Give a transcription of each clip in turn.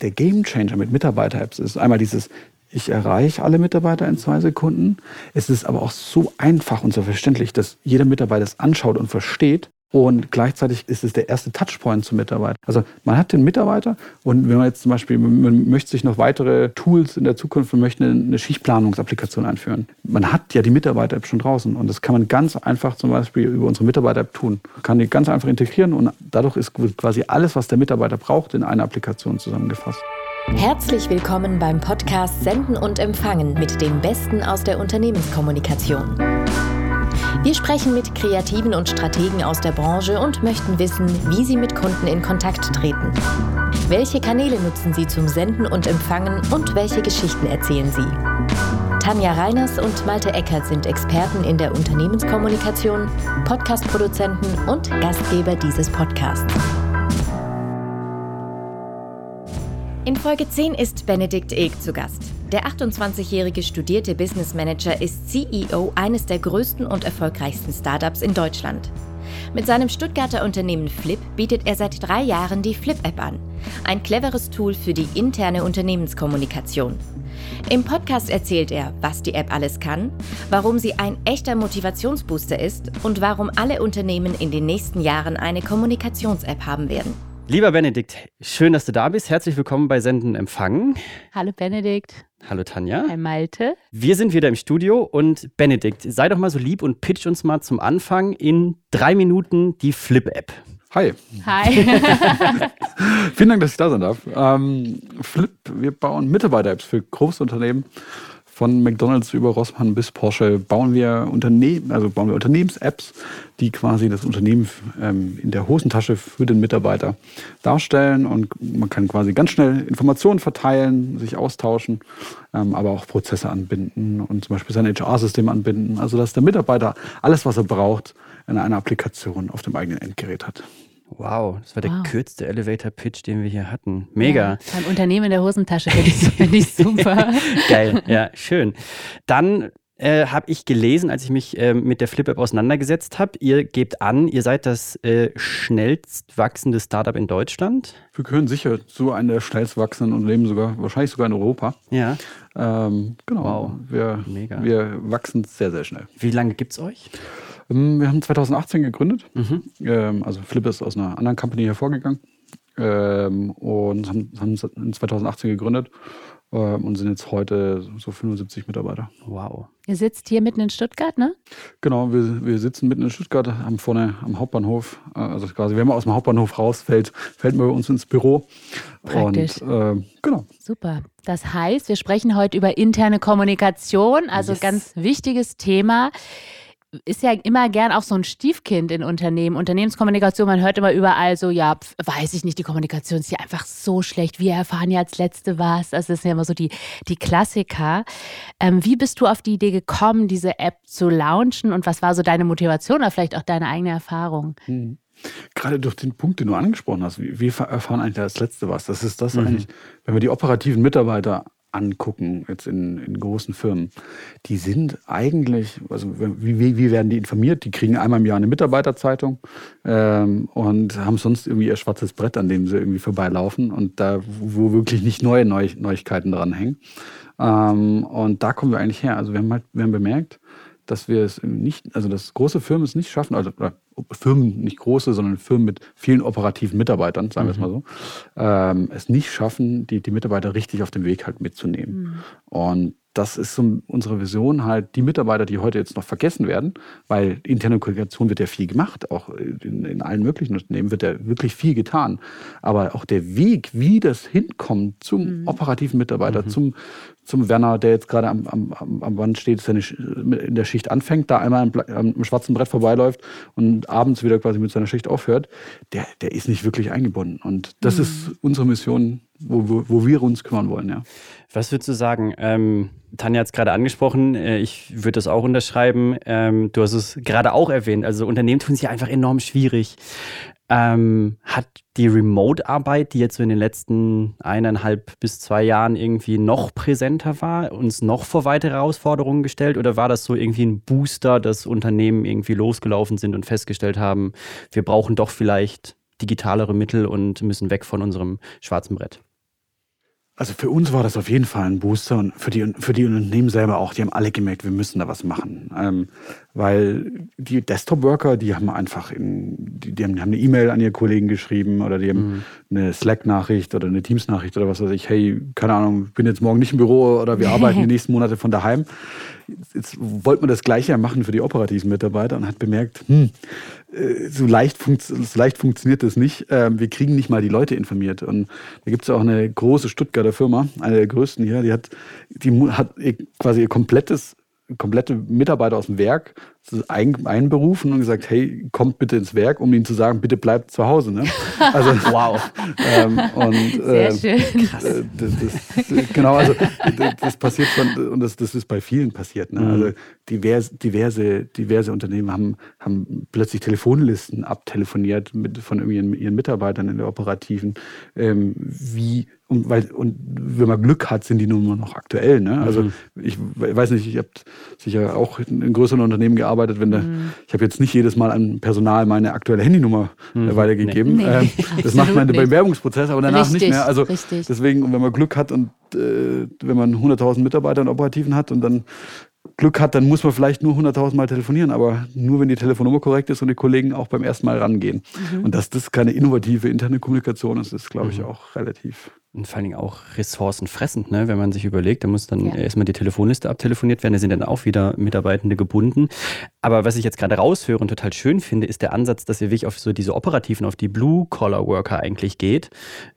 der Gamechanger mit Mitarbeiter-Apps ist einmal dieses, ich erreiche alle Mitarbeiter in zwei Sekunden. Es ist aber auch so einfach und so verständlich, dass jeder Mitarbeiter es anschaut und versteht. Und gleichzeitig ist es der erste Touchpoint zum Mitarbeiter. Also man hat den Mitarbeiter und wenn man jetzt zum Beispiel, man möchte sich noch weitere Tools in der Zukunft, man möchte eine Schichtplanungsapplikation einführen. Man hat ja die Mitarbeiter-App schon draußen und das kann man ganz einfach zum Beispiel über unsere Mitarbeiter-App tun. Man kann die ganz einfach integrieren und dadurch ist quasi alles, was der Mitarbeiter braucht, in einer Applikation zusammengefasst. Herzlich willkommen beim Podcast Senden und Empfangen mit dem Besten aus der Unternehmenskommunikation. Wir sprechen mit Kreativen und Strategen aus der Branche und möchten wissen, wie sie mit Kunden in Kontakt treten. Welche Kanäle nutzen sie zum Senden und Empfangen und welche Geschichten erzählen sie? Tanja Reiners und Malte Eckert sind Experten in der Unternehmenskommunikation, Podcastproduzenten und Gastgeber dieses Podcasts. In Folge 10 ist Benedikt Ilk zu Gast. Der 28-jährige studierte Business Manager ist CEO eines der größten und erfolgreichsten Startups in Deutschland. Mit seinem Stuttgarter Unternehmen Flip bietet er seit drei Jahren die Flip-App an. Ein cleveres Tool für die interne Unternehmenskommunikation. Im Podcast erzählt er, was die App alles kann, warum sie ein echter Motivationsbooster ist und warum alle Unternehmen in den nächsten Jahren eine Kommunikations-App haben werden. Lieber Benedikt, schön, dass du da bist. Herzlich willkommen bei Senden Empfangen. Hallo Benedikt. Hallo Tanja. Hi Malte. Wir sind wieder im Studio und Benedikt, sei doch mal so lieb und pitch uns mal zum Anfang in drei Minuten die Flip-App. Hi. Hi. Vielen Dank, dass ich da sein darf. Ähm, Flip, wir bauen Mitarbeiter-Apps für Großunternehmen von McDonalds über Rossmann bis Porsche bauen wir Unternehmen, also bauen wir Unternehmens-Apps, die quasi das Unternehmen ähm, in der Hosentasche für den Mitarbeiter darstellen und man kann quasi ganz schnell Informationen verteilen, sich austauschen, ähm, aber auch Prozesse anbinden und zum Beispiel sein HR-System anbinden, also dass der Mitarbeiter alles, was er braucht, in einer Applikation auf dem eigenen Endgerät hat. Wow, das war der wow. kürzeste Elevator-Pitch, den wir hier hatten. Mega. Ja, beim Unternehmen in der Hosentasche finde ich, find ich super. Geil, ja, schön. Dann äh, habe ich gelesen, als ich mich äh, mit der Flip-App auseinandergesetzt habe, ihr gebt an, ihr seid das äh, schnellst wachsende Startup in Deutschland. Wir gehören sicher zu einem der schnellst wachsenden Unternehmen, sogar, wahrscheinlich sogar in Europa. Ja. Ähm, genau. Wow. Wir, Mega. wir wachsen sehr, sehr schnell. Wie lange gibt es euch? Ähm, wir haben 2018 gegründet. Mhm. Ähm, also Flip ist aus einer anderen Company hervorgegangen ähm, und haben, haben in 2018 gegründet und sind jetzt heute so 75 Mitarbeiter. Wow. Ihr sitzt hier mitten in Stuttgart, ne? Genau, wir, wir sitzen mitten in Stuttgart, haben vorne am Hauptbahnhof, äh, also quasi, wenn man aus dem Hauptbahnhof rausfällt, fällt man bei uns ins Büro. Praktisch. Und, äh, genau. Super. Das heißt, wir sprechen heute über interne Kommunikation, also yes. ganz wichtiges Thema ist ja immer gern auch so ein Stiefkind in Unternehmen. Unternehmenskommunikation, man hört immer überall so, ja, pf, weiß ich nicht, die Kommunikation ist hier einfach so schlecht. Wir erfahren ja als Letzte was. Das sind ja immer so die, die Klassiker. Ähm, wie bist du auf die Idee gekommen, diese App zu launchen und was war so deine Motivation oder vielleicht auch deine eigene Erfahrung? Hm. Gerade durch den Punkt, den du angesprochen hast, wir erfahren eigentlich als Letzte was. Das ist das mhm. eigentlich, wenn wir die operativen Mitarbeiter angucken, jetzt in, in großen Firmen, die sind eigentlich, also wie, wie, werden die informiert? Die kriegen einmal im Jahr eine Mitarbeiterzeitung ähm, und haben sonst irgendwie ihr schwarzes Brett, an dem sie irgendwie vorbeilaufen und da, wo wirklich nicht neue Neu Neuigkeiten dranhängen. Ähm, und da kommen wir eigentlich her. Also wir haben halt, wir haben bemerkt, dass wir es nicht, also dass große Firmen es nicht schaffen, also Firmen, nicht große, sondern Firmen mit vielen operativen Mitarbeitern, sagen wir es mhm. mal so, ähm, es nicht schaffen, die, die Mitarbeiter richtig auf dem Weg halt mitzunehmen. Mhm. Und das ist so unsere Vision halt, die Mitarbeiter, die heute jetzt noch vergessen werden, weil interne Kommunikation wird ja viel gemacht, auch in, in, allen möglichen Unternehmen wird ja wirklich viel getan. Aber auch der Weg, wie das hinkommt zum mhm. operativen Mitarbeiter, mhm. zum, zum Werner, der jetzt gerade am, am, am Band steht, seine, in der Schicht anfängt, da einmal am, am, schwarzen Brett vorbeiläuft und abends wieder quasi mit seiner Schicht aufhört, der, der ist nicht wirklich eingebunden. Und das mhm. ist unsere Mission, wo, wo, wo, wir uns kümmern wollen, ja. Was würdest du sagen? Ähm, Tanja hat es gerade angesprochen, äh, ich würde das auch unterschreiben. Ähm, du hast es gerade auch erwähnt. Also Unternehmen tun sich einfach enorm schwierig. Ähm, hat die Remote-Arbeit, die jetzt so in den letzten eineinhalb bis zwei Jahren irgendwie noch präsenter war, uns noch vor weitere Herausforderungen gestellt? Oder war das so irgendwie ein Booster, dass Unternehmen irgendwie losgelaufen sind und festgestellt haben, wir brauchen doch vielleicht digitalere Mittel und müssen weg von unserem schwarzen Brett? Also für uns war das auf jeden Fall ein Booster und für die, für die Unternehmen selber auch. Die haben alle gemerkt, wir müssen da was machen. Ähm, weil die Desktop-Worker, die haben einfach in, die, die haben, die haben eine E-Mail an ihre Kollegen geschrieben oder die haben mhm. eine Slack-Nachricht oder eine Teams-Nachricht oder was weiß ich. Hey, keine Ahnung, bin jetzt morgen nicht im Büro oder wir arbeiten die nächsten Monate von daheim jetzt wollte man das Gleiche machen für die operativen Mitarbeiter und hat bemerkt, hm, äh, so leicht, so leicht funktioniert das nicht. Ähm, wir kriegen nicht mal die Leute informiert. Und da gibt es auch eine große Stuttgarter Firma, eine der größten hier, die hat, die hat quasi ihr komplettes komplette Mitarbeiter aus dem Werk ein, einberufen und gesagt, hey, kommt bitte ins Werk, um ihnen zu sagen, bitte bleibt zu Hause. Ne? Also, wow. Ähm, und, Sehr äh, schön. Äh, das, das, genau, also das passiert schon, und das, das ist bei vielen passiert. Ne? Mhm. Also diverse, diverse, diverse Unternehmen haben, haben plötzlich Telefonlisten abtelefoniert mit, von ihren, ihren Mitarbeitern in der Operativen, ähm, wie und, weil, und wenn man Glück hat, sind die nun noch aktuell. Ne? Also mhm. ich weiß nicht, ich habe sicher auch in größeren Unternehmen gearbeitet, wenn da, mhm. ich habe jetzt nicht jedes Mal an Personal meine aktuelle Handynummer mhm. weitergegeben. Nee. Ähm, das macht man beim Werbungsprozess, aber danach richtig, nicht mehr. Also richtig. deswegen, wenn man Glück hat und äh, wenn man 100.000 Mitarbeiter in Operativen hat und dann Glück hat, dann muss man vielleicht nur 100.000 Mal telefonieren, aber nur wenn die Telefonnummer korrekt ist und die Kollegen auch beim ersten Mal rangehen. Mhm. Und dass das keine innovative interne Kommunikation ist, ist, glaube ich, mhm. auch relativ. Und vor allen Dingen auch ressourcenfressend, ne? wenn man sich überlegt, da muss dann ja. erstmal die Telefonliste abtelefoniert werden, da sind dann auch wieder Mitarbeitende gebunden. Aber was ich jetzt gerade raushöre und total schön finde, ist der Ansatz, dass ihr wirklich auf so diese operativen, auf die Blue-Collar-Worker eigentlich geht,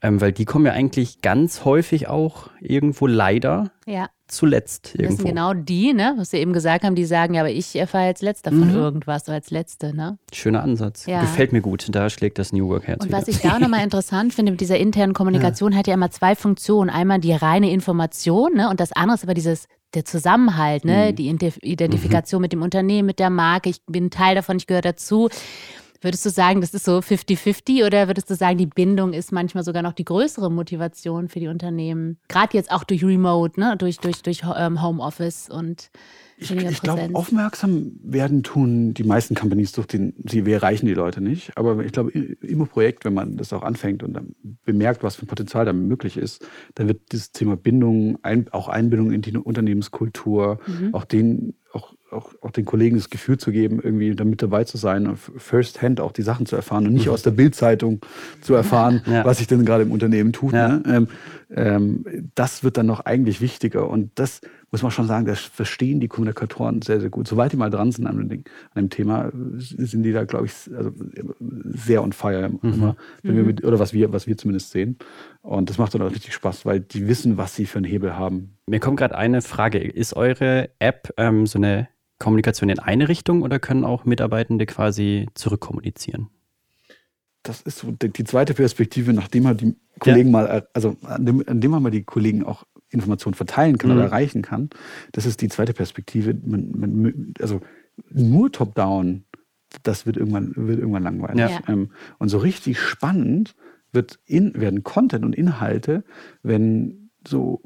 ähm, weil die kommen ja eigentlich ganz häufig auch irgendwo leider ja zuletzt irgendwo. Das sind genau die, ne, was Sie eben gesagt haben, die sagen, ja, aber ich erfahre als Letzter von mhm. irgendwas oder als Letzte, ne? Schöner Ansatz. Ja. Gefällt mir gut. Da schlägt das New Work Herz Und wieder. was ich da auch nochmal interessant finde mit dieser internen Kommunikation, ja. hat ja immer zwei Funktionen. Einmal die reine Information, ne, und das andere ist aber dieses der Zusammenhalt, ne, mhm. die Identifikation mhm. mit dem Unternehmen, mit der Marke. Ich bin Teil davon, ich gehöre dazu. Würdest du sagen, das ist so 50-50 oder würdest du sagen, die Bindung ist manchmal sogar noch die größere Motivation für die Unternehmen? Gerade jetzt auch durch Remote, ne? durch, durch, durch ähm, Homeoffice und ich, ich glaube, aufmerksam werden tun die meisten Companies durch den, sie erreichen die Leute nicht. Aber ich glaube, im Projekt, wenn man das auch anfängt und dann bemerkt, was für ein Potenzial da möglich ist, dann wird dieses Thema Bindung, ein, auch Einbindung in die Unternehmenskultur, mhm. auch den, auch auch, den Kollegen das Gefühl zu geben, irgendwie damit dabei zu sein first hand auch die Sachen zu erfahren und nicht mhm. aus der Bildzeitung zu erfahren, ja. was sich denn gerade im Unternehmen tut. Ja. Ne? Ähm, ähm, das wird dann noch eigentlich wichtiger und das muss man schon sagen, das verstehen die Kommunikatoren sehr, sehr gut. Soweit die mal dran sind an dem, Ding, an dem Thema, sind die da, glaube ich, also sehr on fire mhm. immer, mhm. mit, oder was wir, was wir zumindest sehen. Und das macht dann auch richtig Spaß, weil die wissen, was sie für einen Hebel haben. Mir kommt gerade eine Frage. Ist eure App ähm, so eine Kommunikation in eine Richtung oder können auch Mitarbeitende quasi zurückkommunizieren? Das ist so die zweite Perspektive, nachdem man die Kollegen ja. mal, also an dem, an dem man mal die Kollegen auch Informationen verteilen kann mhm. oder erreichen kann. Das ist die zweite Perspektive. Man, man, also nur top-down, das wird irgendwann, wird irgendwann langweilig. Ja. Ähm, und so richtig spannend wird in, werden Content und Inhalte, wenn so,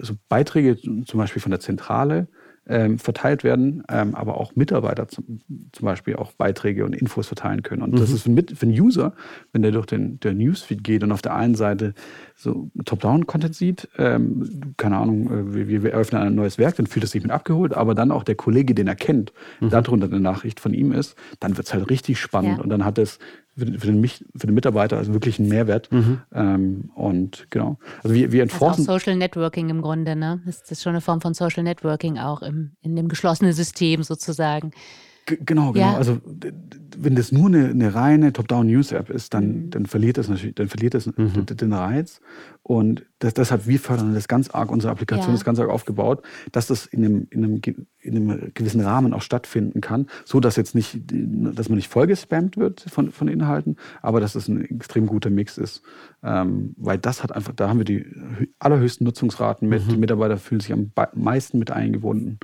so Beiträge zum Beispiel von der Zentrale ähm, verteilt werden, ähm, aber auch Mitarbeiter zum, zum, Beispiel auch Beiträge und Infos verteilen können. Und mhm. das ist für, für einen User, wenn der durch den der Newsfeed geht und auf der einen Seite so Top-Down-Content sieht, ähm, keine Ahnung, äh, wir, wir, eröffnen ein neues Werk, dann fühlt es sich mit abgeholt, aber dann auch der Kollege, den er kennt, mhm. darunter eine Nachricht von ihm ist, dann wird es halt richtig spannend ja. und dann hat es für den, für den, für den Mitarbeiter also wirklich einen Mehrwert. Mhm. Ähm, und genau. Also wir, wir entforschen. Das ist auch Social Networking im Grunde, ne? Das ist schon eine Form von Social Networking auch im, in dem geschlossenen System sozusagen. Genau, genau. Ja. Also wenn das nur eine, eine reine Top-Down-News-App ist, dann, mhm. dann verliert das natürlich, dann verliert das mhm. den Reiz. Und das, deshalb, wir fördern das ganz arg, unsere Applikation ja. ist ganz arg aufgebaut, dass das in einem, in, einem, in einem gewissen Rahmen auch stattfinden kann, so dass jetzt nicht, dass man nicht vollgespammt wird von, von Inhalten, aber dass es das ein extrem guter Mix ist. Ähm, weil das hat einfach, da haben wir die allerhöchsten Nutzungsraten mit, mhm. die Mitarbeiter fühlen sich am meisten mit eingebunden.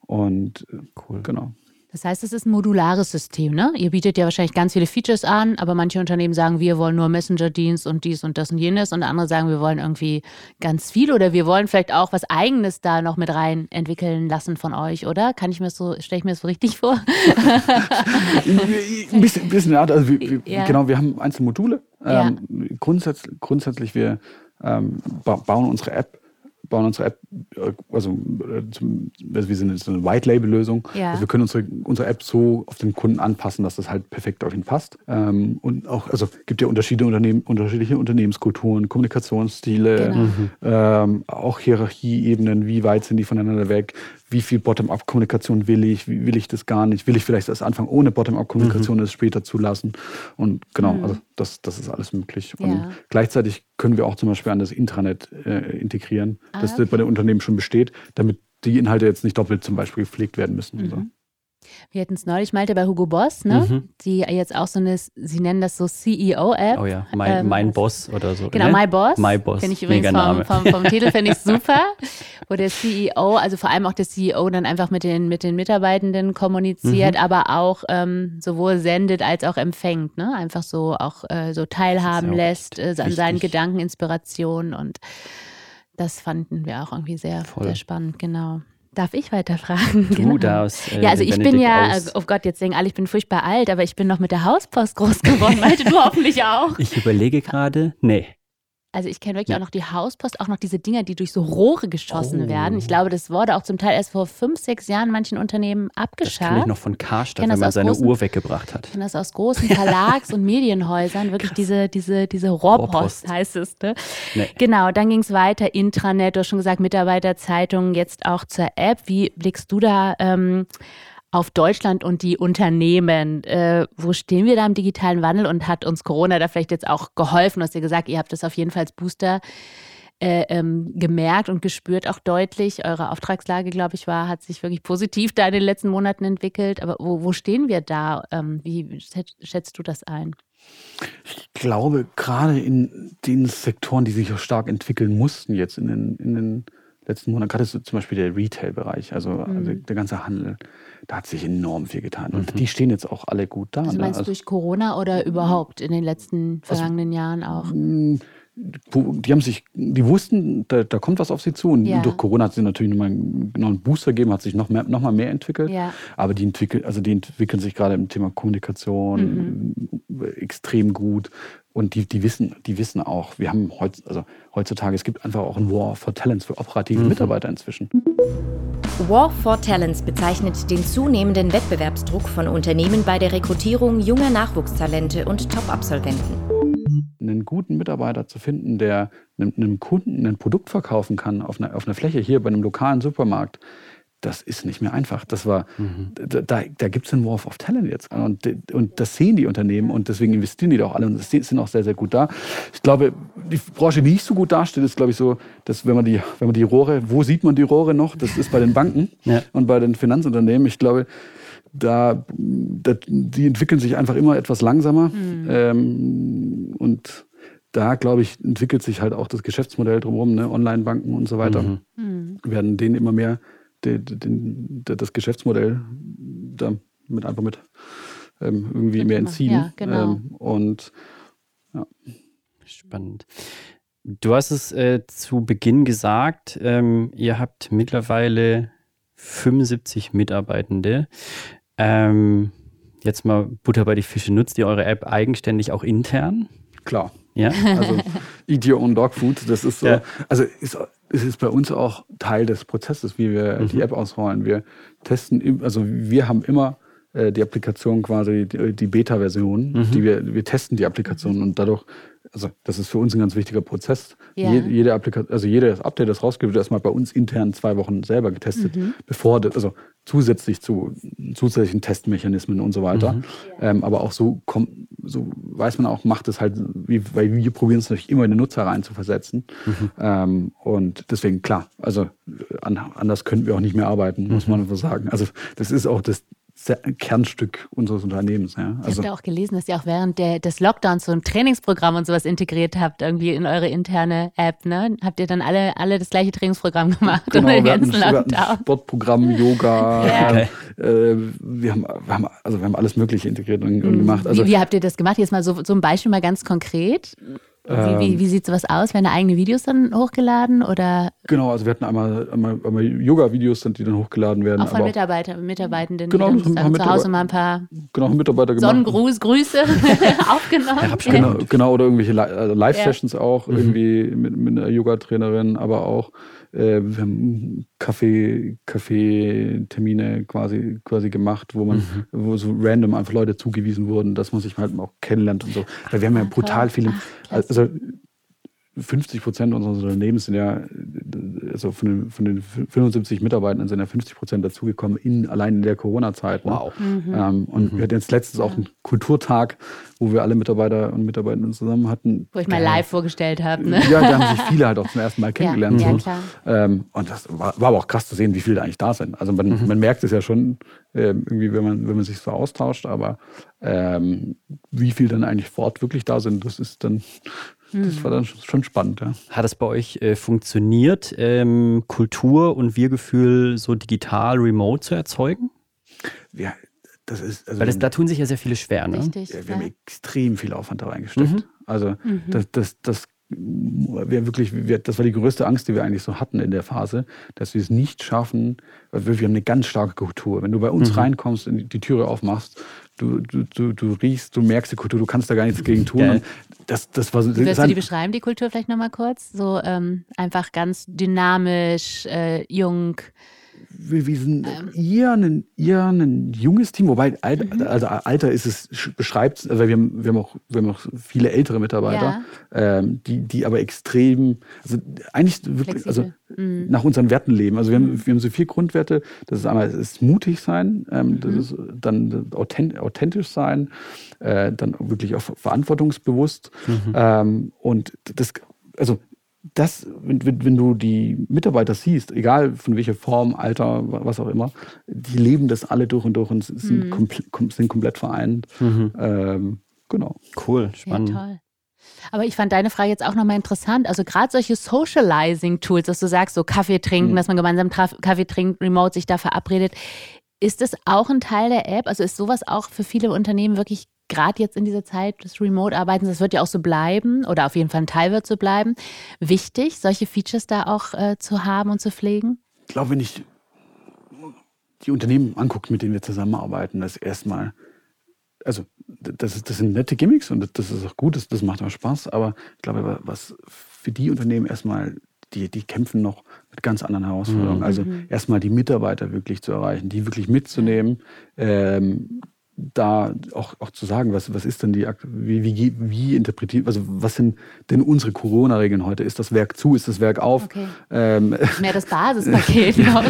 Und äh, cool. genau. Das heißt, es ist ein modulares System, ne? Ihr bietet ja wahrscheinlich ganz viele Features an, aber manche Unternehmen sagen, wir wollen nur Messenger-Dienst und dies und das und jenes und andere sagen, wir wollen irgendwie ganz viel oder wir wollen vielleicht auch was Eigenes da noch mit rein entwickeln lassen von euch, oder? Kann ich mir so, stelle ich mir das so richtig vor? ein bisschen, ein bisschen Art, also wir, wir, ja. genau, wir haben einzelne Module. Ähm, grundsätzlich, grundsätzlich wir ähm, bauen unsere App bauen unsere App, äh, also, äh, also wir sind jetzt eine White-Label-Lösung. Ja. Also wir können unsere, unsere App so auf den Kunden anpassen, dass das halt perfekt auf ihn passt. Ähm, und auch, also gibt ja Unterschiede Unternehmen, unterschiedliche Unternehmenskulturen, Kommunikationsstile, genau. ähm, auch Hierarchieebenen, wie weit sind die voneinander weg, wie viel Bottom-up-Kommunikation will ich, wie will ich das gar nicht, will ich vielleicht erst anfangen ohne Bottom-up-Kommunikation mhm. es später zulassen. Und genau, mhm. also das, das ist alles möglich. Und ja. gleichzeitig können wir auch zum Beispiel an das Intranet äh, integrieren, ah, das okay. bei den Unternehmen schon besteht, damit die Inhalte jetzt nicht doppelt zum Beispiel gepflegt werden müssen. Mhm. Wir hatten es neulich, Malte, bei Hugo Boss, ne? Mhm. die jetzt auch so eine, sie nennen das so CEO-App. Oh ja, mein, ähm, mein Boss oder so. Genau, ne? My Boss. My Boss. Finde ich übrigens vom, vom, vom, Titel, finde ich super. Wo der CEO, also vor allem auch der CEO dann einfach mit den, mit den Mitarbeitenden kommuniziert, mhm. aber auch ähm, sowohl sendet als auch empfängt. Ne? Einfach so auch äh, so teilhaben lässt äh, an seinen Gedanken, Inspirationen und das fanden wir auch irgendwie sehr, sehr spannend, genau. Darf ich weiterfragen? Du genau. darfst. Äh, ja, also ich bin ja, aus. oh Gott, jetzt denken alle, ich bin furchtbar alt, aber ich bin noch mit der Hauspost groß geworden. Malte, du hoffentlich auch. Ich überlege gerade, nee. Also ich kenne wirklich ja. auch noch die Hauspost, auch noch diese Dinger, die durch so Rohre geschossen oh. werden. Ich glaube, das wurde auch zum Teil erst vor fünf, sechs Jahren manchen Unternehmen abgeschafft. Das kenne ich noch von Karstadt, wenn man seine großen, Uhr weggebracht hat. Ich kenne das aus großen Verlags- und Medienhäusern, wirklich diese, diese, diese Rohrpost, Rohrpost. heißt es. Ne? Nee. Genau, dann ging es weiter, Intranet, du hast schon gesagt, Mitarbeiterzeitungen, jetzt auch zur App. Wie blickst du da ähm, auf Deutschland und die Unternehmen. Äh, wo stehen wir da im digitalen Wandel und hat uns Corona da vielleicht jetzt auch geholfen? Du hast ja gesagt, ihr habt das auf jeden Fall als Booster äh, ähm, gemerkt und gespürt, auch deutlich. Eure Auftragslage, glaube ich, war, hat sich wirklich positiv da in den letzten Monaten entwickelt. Aber wo, wo stehen wir da? Ähm, wie schätzt du das ein? Ich glaube, gerade in den Sektoren, die sich auch stark entwickeln mussten jetzt in den, in den letzten Monaten, gerade so zum Beispiel der Retail-Bereich, also, mhm. also, der ganze Handel, da hat sich enorm viel getan. Und mhm. die stehen jetzt auch alle gut da. Also meinst du also, durch Corona oder überhaupt in den letzten also, vergangenen also, Jahren auch? Die haben sich, die wussten, da, da kommt was auf sie zu. Und ja. durch Corona hat sie natürlich nochmal noch einen Booster gegeben, hat sich noch, mehr, noch mal mehr entwickelt. Ja. Aber die, entwickeln, also die entwickeln sich gerade im Thema Kommunikation mhm. extrem gut. Und die, die, wissen, die wissen auch, wir haben heutz, also heutzutage, es gibt einfach auch ein War for Talents für operative mhm. Mitarbeiter inzwischen. War for Talents bezeichnet den zunehmenden Wettbewerbsdruck von Unternehmen bei der Rekrutierung junger Nachwuchstalente und Top-Absolventen. Einen guten Mitarbeiter zu finden, der einem Kunden ein Produkt verkaufen kann auf einer, auf einer Fläche hier bei einem lokalen Supermarkt, das ist nicht mehr einfach. Das war, mhm. da, da gibt es einen War of Talent jetzt. Und, und das sehen die Unternehmen und deswegen investieren die da auch alle und sind auch sehr, sehr gut da. Ich glaube, die Branche, die nicht so gut dasteht, ist, glaube ich, so, dass wenn man die, wenn man die Rohre, wo sieht man die Rohre noch? Das ist bei den Banken ja. und bei den Finanzunternehmen. Ich glaube, da, da, die entwickeln sich einfach immer etwas langsamer. Mhm. Ähm, und da, glaube ich, entwickelt sich halt auch das Geschäftsmodell drumherum, ne? Online-Banken und so weiter. Mhm. mhm. Werden denen immer mehr den, den, das Geschäftsmodell damit einfach mit ähm, irgendwie mehr entziehen. Ja, genau. Ähm, und ja. Spannend. Du hast es äh, zu Beginn gesagt, ähm, ihr habt mittlerweile 75 Mitarbeitende. Ähm, jetzt mal Butter bei die Fische. Nutzt ihr eure App eigenständig auch intern? Klar. Ja. Also Eat Your Own Dog Food, das ist so. Ja. Also ist es ist bei uns auch Teil des Prozesses, wie wir mhm. die App ausrollen. Wir testen, also wir haben immer äh, die Applikation quasi, die, die Beta-Version, mhm. die wir, wir testen die Applikation und dadurch, also das ist für uns ein ganz wichtiger Prozess. Ja. Jede, jede Applikation, also jedes Update, das rausgibt, wird erstmal bei uns intern zwei Wochen selber getestet, mhm. bevor das, also zusätzlich zu zusätzlichen Testmechanismen und so weiter. Mhm. Ähm, aber auch so kommt, so weiß man auch, macht es halt, wie, weil wir probieren es natürlich immer in den Nutzer rein zu versetzen. Mhm. Ähm, und deswegen, klar, also an, anders könnten wir auch nicht mehr arbeiten, muss mhm. man so sagen. Also das ist auch das, Kernstück unseres Unternehmens. Ja. Also, ich habe ja auch gelesen, dass ihr auch während der, des Lockdowns so ein Trainingsprogramm und sowas integriert habt, irgendwie in eure interne App. Ne? Habt ihr dann alle, alle das gleiche Trainingsprogramm gemacht? Genau, wir hatten, wir hatten Sportprogramm, Yoga. ja. äh, wir, haben, wir, haben, also wir haben alles Mögliche integriert und, und mhm. gemacht. Also, wie, wie, habt ihr das gemacht? Jetzt mal so, so ein Beispiel mal ganz konkret. Wie, wie, ähm. wie, sieht sowas aus? Werden da eigene Videos dann hochgeladen oder Genau, also wir hatten einmal, einmal, einmal Yoga-Videos, die dann hochgeladen werden. Auch von Mitarbeiter, Mitarbeitenden, genau, die dann zu Hause mal ein paar genau, Mitarbeiter gemacht. Sonnengruß, Grüße aufgenommen. Ja, genau, genau, oder irgendwelche also Live-Sessions ja. auch, irgendwie mit, mit einer Yoga-Trainerin, aber auch äh, wir haben Kaffee, Kaffee-Termine quasi, quasi gemacht, wo man, mhm. wo so random einfach Leute zugewiesen wurden, dass man sich halt auch kennenlernt und so. Weil wir haben ja brutal viele, also 50 Prozent unseres Unternehmens sind ja, also von den, von den 75 Mitarbeitern sind ja 50 Prozent dazugekommen, in, allein in der Corona-Zeit. Ne? Wow. Mhm. Ähm, und mhm. wir hatten jetzt letztens auch einen Kulturtag, wo wir alle Mitarbeiter und Mitarbeiterinnen zusammen hatten. Wo ich mal live vorgestellt habe. Ne? Ja, da haben sich viele halt auch zum ersten Mal kennengelernt. Ja, so. ja klar. Ähm, und das war, war, aber auch krass zu sehen, wie viele da eigentlich da sind. Also man, mhm. man merkt es ja schon, äh, irgendwie, wenn man, wenn man sich so austauscht, aber ähm, wie viele dann eigentlich vor Ort wirklich da sind, das ist dann das war dann schon spannend, ja. Hat es bei euch äh, funktioniert, ähm, Kultur und Wir-Gefühl so digital, remote zu erzeugen? Ja, das ist. Also Weil das, da tun sich ja sehr viele schwer, ne? Richtig, ja, wir ja. haben extrem viel Aufwand da reingesteckt. Mhm. Also, mhm. das, das, das wir wirklich, wir, das war die größte Angst, die wir eigentlich so hatten in der Phase, dass wir es nicht schaffen, weil wir, wir haben eine ganz starke Kultur. Wenn du bei uns mhm. reinkommst, und die Türe aufmachst, du, du, du, du riechst, du merkst die Kultur, du kannst da gar nichts gegen tun. Und das, das war, Wie würdest du die beschreiben, die Kultur vielleicht nochmal kurz? So ähm, einfach ganz dynamisch, äh, jung wir, sind ähm. eher, ein, eher ein junges Team, wobei Alter, mhm. also Alter ist es, beschreibt, also wir haben, wir haben, auch, wir haben auch viele ältere Mitarbeiter, ja. ähm, die, die aber extrem, also eigentlich wirklich, also mhm. nach unseren Werten leben. Also wir haben, mhm. wir haben so vier Grundwerte. Das ist einmal das ist mutig sein, ähm, das mhm. ist dann authentisch sein, äh, dann wirklich auch verantwortungsbewusst. Mhm. Ähm, und das, also das, wenn, wenn, du die Mitarbeiter siehst, egal von welcher Form, Alter, was auch immer, die leben das alle durch und durch und sind, mhm. komple sind komplett vereint. Mhm. Ähm, genau. Cool, spannend. Ja, toll. Aber ich fand deine Frage jetzt auch nochmal interessant. Also gerade solche Socializing-Tools, dass du sagst, so Kaffee trinken, mhm. dass man gemeinsam Kaffee trinkt, remote sich da verabredet. Ist das auch ein Teil der App? Also ist sowas auch für viele Unternehmen wirklich gerade jetzt in dieser Zeit des Remote-Arbeitens, das wird ja auch so bleiben oder auf jeden Fall ein Teil wird so bleiben, wichtig, solche Features da auch äh, zu haben und zu pflegen? Ich glaube, wenn ich die Unternehmen angucke, mit denen wir zusammenarbeiten, das erstmal, also das, das sind nette Gimmicks und das ist auch gut, das, das macht auch Spaß, aber ich glaube, was für die Unternehmen erstmal die, die kämpfen noch mit ganz anderen Herausforderungen. Mhm. Also erstmal die Mitarbeiter wirklich zu erreichen, die wirklich mitzunehmen, ähm, da auch, auch zu sagen, was, was ist denn die, wie, wie, wie interpretiert, also was sind denn unsere Corona-Regeln heute? Ist das Werk zu, ist das Werk auf? Okay. Ähm, Mehr das Basispaket noch.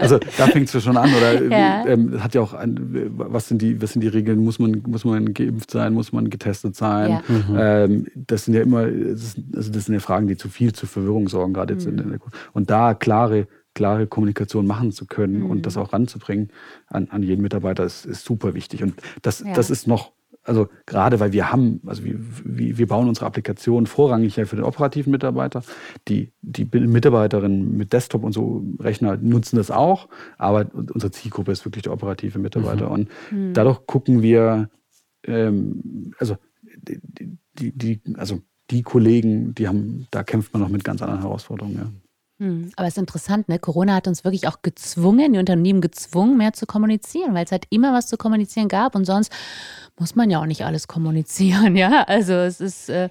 also da fängt es schon an, oder ja. ähm, hat ja auch, ein, was sind die, was sind die Regeln? Muss man, muss man geimpft sein? Muss man getestet sein? Ja. Mhm. Ähm, das sind ja immer, das, also das sind ja Fragen, die zu viel zur Verwirrung sorgen, gerade jetzt mhm. in der Und da klare klare Kommunikation machen zu können mhm. und das auch ranzubringen an, an jeden Mitarbeiter ist, ist super wichtig. Und das, ja. das ist noch, also gerade weil wir haben, also wir, wir bauen unsere Applikation vorrangig ja für den operativen Mitarbeiter. Die, die Mitarbeiterinnen mit Desktop und so Rechner nutzen das auch, aber unsere Zielgruppe ist wirklich der operative Mitarbeiter. Mhm. Und mhm. dadurch gucken wir, ähm, also die, die, die, also die Kollegen, die haben, da kämpft man noch mit ganz anderen Herausforderungen. Ja. Hm, aber es ist interessant, ne? Corona hat uns wirklich auch gezwungen, die Unternehmen gezwungen, mehr zu kommunizieren, weil es halt immer was zu kommunizieren gab und sonst muss man ja auch nicht alles kommunizieren, ja. Also es ist, äh,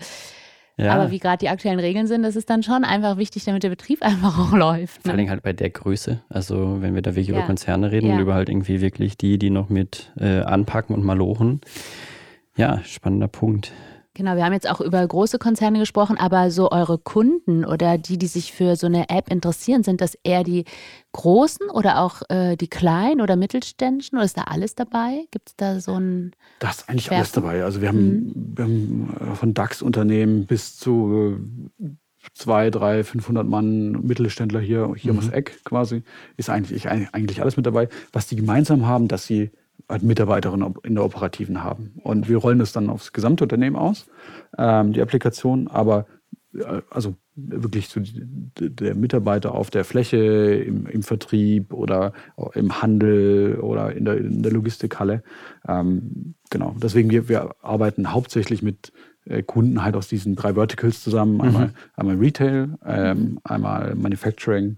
ja. aber wie gerade die aktuellen Regeln sind, das ist dann schon einfach wichtig, damit der Betrieb einfach auch läuft. Ne? Vor allem halt bei der Größe. Also wenn wir da wirklich ja. über Konzerne reden ja. und über halt irgendwie wirklich die, die noch mit äh, anpacken und malochen. Ja, spannender Punkt. Genau, wir haben jetzt auch über große Konzerne gesprochen, aber so eure Kunden oder die, die sich für so eine App interessieren, sind das eher die großen oder auch äh, die kleinen oder mittelständischen oder ist da alles dabei? Gibt es da so ein. Das ist eigentlich Schwerpunkt? alles dabei. Also wir haben, mhm. wir haben äh, von DAX-Unternehmen bis zu äh, zwei, drei, 500 Mann Mittelständler hier, hier mhm. ums Eck quasi, ist eigentlich, eigentlich alles mit dabei. Was die gemeinsam haben, dass sie Mitarbeiterinnen in der Operativen haben. Und wir rollen das dann aufs gesamte Unternehmen aus, ähm, die Applikation, aber äh, also wirklich so der Mitarbeiter auf der Fläche, im, im Vertrieb oder im Handel oder in der, in der Logistikhalle. Ähm, genau, deswegen wir, wir arbeiten hauptsächlich mit äh, Kunden halt aus diesen drei Verticals zusammen. Mhm. Einmal, einmal Retail, ähm, einmal Manufacturing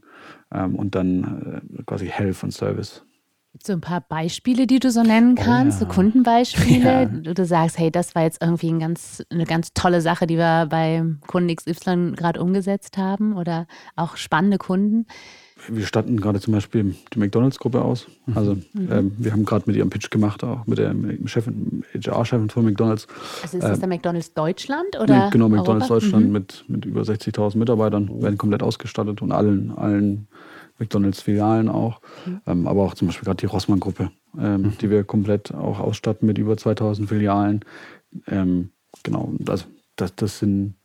ähm, und dann äh, quasi Health und Service. Gibt es so ein paar Beispiele, die du so nennen oh kannst, oh, ja. so Kundenbeispiele, ja. du, du sagst, hey, das war jetzt irgendwie ein ganz, eine ganz tolle Sache, die wir bei Kunden XY gerade umgesetzt haben oder auch spannende Kunden? Wir standen gerade zum Beispiel die McDonalds-Gruppe aus. Mhm. Also mhm. ähm, wir haben gerade mit ihrem Pitch gemacht, auch mit der HR-Chefin von McDonalds. Also ist das ähm, der McDonalds Deutschland oder? Nee, genau, McDonalds Europa? Deutschland mhm. mit, mit über 60.000 Mitarbeitern, werden komplett ausgestattet und allen, allen McDonalds-Filialen auch. Mhm. Ähm, aber auch zum Beispiel gerade die Rossmann-Gruppe, ähm, mhm. die wir komplett auch ausstatten mit über 2000 Filialen. Ähm, genau, also das, das sind,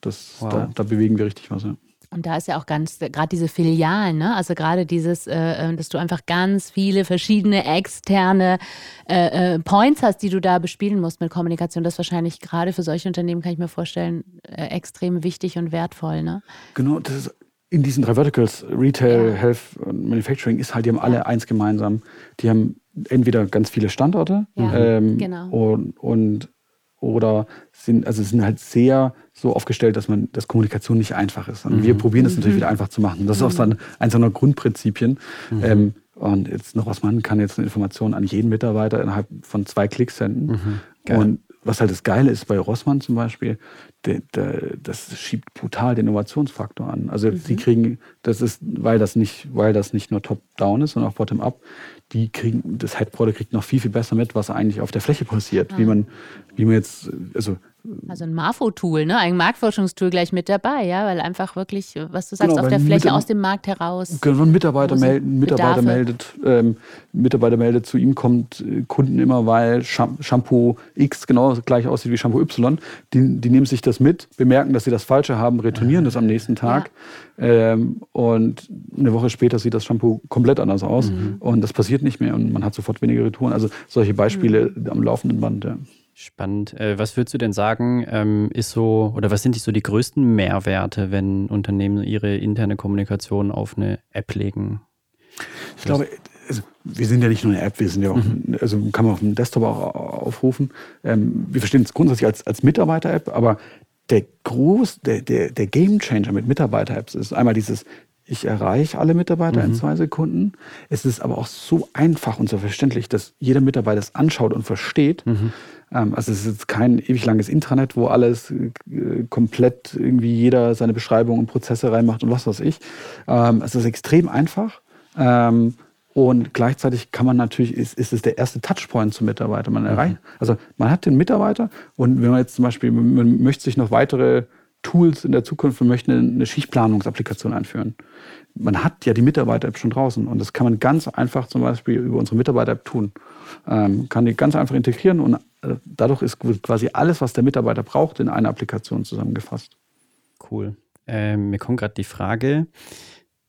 das, wow. da, da bewegen wir richtig was. Ja. Und da ist ja auch ganz, gerade diese Filialen, ne? also gerade dieses, äh, äh, dass du einfach ganz viele verschiedene externe äh, äh, Points hast, die du da bespielen musst mit Kommunikation. Das ist wahrscheinlich gerade für solche Unternehmen, kann ich mir vorstellen, äh, extrem wichtig und wertvoll. Ne? Genau, das ist in diesen drei Verticals, Retail, ja. Health und Manufacturing, ist halt, die haben alle eins gemeinsam. Die haben entweder ganz viele Standorte ja. ähm, genau. und, und oder sind, also sind halt sehr so aufgestellt, dass man, dass Kommunikation nicht einfach ist. Und mhm. wir probieren das natürlich mhm. wieder einfach zu machen. Das ist auch so ein, eins unserer Grundprinzipien. Mhm. Ähm, und jetzt noch was man kann jetzt eine Information an jeden Mitarbeiter innerhalb von zwei Klicks senden. Mhm. Und was halt das Geile ist bei Rossmann zum Beispiel, das schiebt brutal den Innovationsfaktor an. Also mhm. die kriegen, das ist, weil das nicht, weil das nicht nur top-down ist, sondern auch bottom-up, die kriegen, das Headquarter kriegt noch viel, viel besser mit, was eigentlich auf der Fläche passiert. Ah. Wie man, wie man jetzt, also also ein Marfo-Tool, ne? ein Marktforschungstool gleich mit dabei, ja, weil einfach wirklich, was du sagst, genau, auf der Fläche aus dem Markt heraus. Genau, ein Mitarbeiter, melden, Mitarbeiter meldet, ähm, Mitarbeiter meldet, zu ihm kommt äh, Kunden immer, weil Shampoo X genau gleich aussieht wie Shampoo Y. Die, die nehmen sich das mit, bemerken, dass sie das Falsche haben, retournieren das am nächsten Tag. Ja. Ähm, und eine Woche später sieht das Shampoo komplett anders aus. Mhm. Und das passiert nicht mehr und man hat sofort weniger Retouren. Also solche Beispiele mhm. am laufenden Band. Ja. Spannend. Äh, was würdest du denn sagen, ähm, ist so, oder was sind die so die größten Mehrwerte, wenn Unternehmen ihre interne Kommunikation auf eine App legen? Ich glaube, also wir sind ja nicht nur eine App, wir sind ja auch, mhm. also kann man auf dem Desktop auch aufrufen. Ähm, wir verstehen es grundsätzlich als, als Mitarbeiter-App, aber der groß, der, der, der Game Changer mit Mitarbeiter-Apps ist einmal dieses, ich erreiche alle Mitarbeiter mhm. in zwei Sekunden. Es ist aber auch so einfach und so verständlich, dass jeder Mitarbeiter es anschaut und versteht. Mhm. Ähm, also es ist jetzt kein ewig langes Intranet, wo alles äh, komplett irgendwie jeder seine Beschreibung und Prozesse reinmacht und was weiß ich. Ähm, es ist extrem einfach. Und gleichzeitig kann man natürlich, ist, ist es der erste Touchpoint zum Mitarbeiter. Man erreicht, mhm. also man hat den Mitarbeiter und wenn man jetzt zum Beispiel, man möchte sich noch weitere Tools in der Zukunft, man möchte eine Schichtplanungsapplikation einführen. Man hat ja die Mitarbeiter-App schon draußen und das kann man ganz einfach zum Beispiel über unsere Mitarbeiter-App tun. Ähm, kann die ganz einfach integrieren und äh, dadurch ist quasi alles, was der Mitarbeiter braucht, in einer Applikation zusammengefasst. Cool. Ähm, mir kommt gerade die Frage,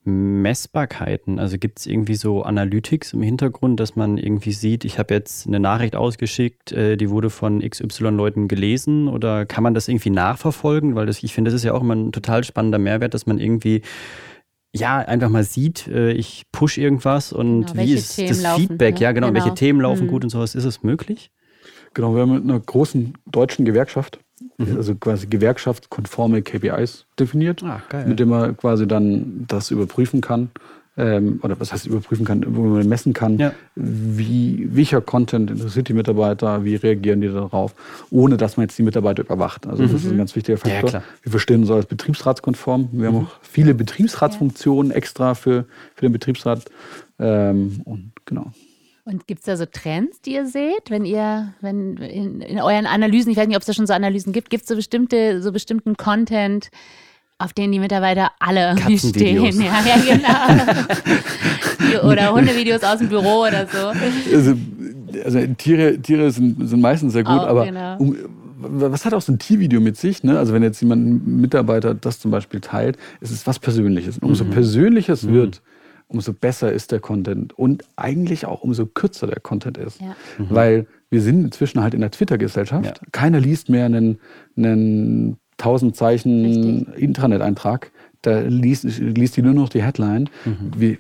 Messbarkeiten? Also gibt es irgendwie so Analytics im Hintergrund, dass man irgendwie sieht, ich habe jetzt eine Nachricht ausgeschickt, äh, die wurde von XY-Leuten gelesen oder kann man das irgendwie nachverfolgen? Weil das, ich finde, das ist ja auch immer ein total spannender Mehrwert, dass man irgendwie ja, einfach mal sieht, äh, ich push irgendwas und genau, wie ist Themen das laufen, Feedback? Ne? Ja, genau, genau, welche Themen laufen mhm. gut und sowas. Ist es möglich? Genau, wir haben mit einer großen deutschen Gewerkschaft, mhm. also quasi gewerkschaftskonforme KPIs definiert, ah, mit dem man quasi dann das überprüfen kann. Ähm, oder was heißt überprüfen kann, wo man messen kann, ja. wie, welcher Content interessiert die Mitarbeiter, wie reagieren die darauf, ohne dass man jetzt die Mitarbeiter überwacht. Also mhm. das ist ein ganz wichtiger Faktor. Ja, wir verstehen uns als betriebsratskonform. Wir mhm. haben auch viele Betriebsratsfunktionen extra für, für den Betriebsrat. Ähm, und genau. Und gibt es da so Trends, die ihr seht, wenn ihr, wenn in, in, euren Analysen, ich weiß nicht, ob es da schon so Analysen gibt, gibt es so bestimmte, so bestimmten Content, auf den die Mitarbeiter alle stehen? Ja, ja, genau. oder Hundevideos aus dem Büro oder so. Also, also Tiere, Tiere sind, sind meistens sehr gut, oh, aber genau. um, was hat auch so ein Tiervideo mit sich? Ne? Also wenn jetzt jemand, ein Mitarbeiter das zum Beispiel teilt, ist es was Persönliches. Und umso mhm. persönlicher es mhm. wird, umso besser ist der Content und eigentlich auch umso kürzer der Content ist. Ja. Mhm. Weil wir sind inzwischen halt in der Twitter-Gesellschaft. Ja. Keiner liest mehr einen, einen 1000 Zeichen Intranet-Eintrag. Da liest, liest die nur noch die Headline. Mhm. Wie,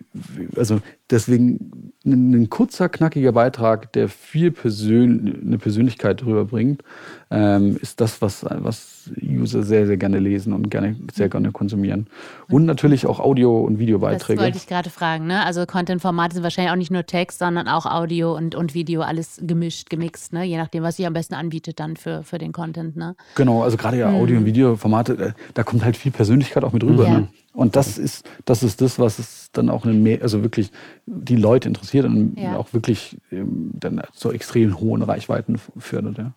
also deswegen ein, kurzer, knackiger Beitrag, der viel Persön eine Persönlichkeit rüberbringt, ähm, ist das, was, was User sehr, sehr gerne lesen und gerne, sehr gerne konsumieren. Und natürlich auch Audio- und Videobeiträge. Das wollte ich gerade fragen. Ne? Also Content-Formate sind wahrscheinlich auch nicht nur Text, sondern auch Audio und, und Video, alles gemischt, gemixt, ne? je nachdem, was sich am besten anbietet dann für, für den Content. Ne? Genau, also gerade ja Audio- und Videoformate, da, da kommt halt viel Persönlichkeit auch mit rüber. Ja. Ne? Und das ist, das ist das, was es dann auch einen mehr, also wirklich die Leute interessiert und Ja. auch wirklich ähm, dann zu extrem hohen Reichweiten fördert. Ja.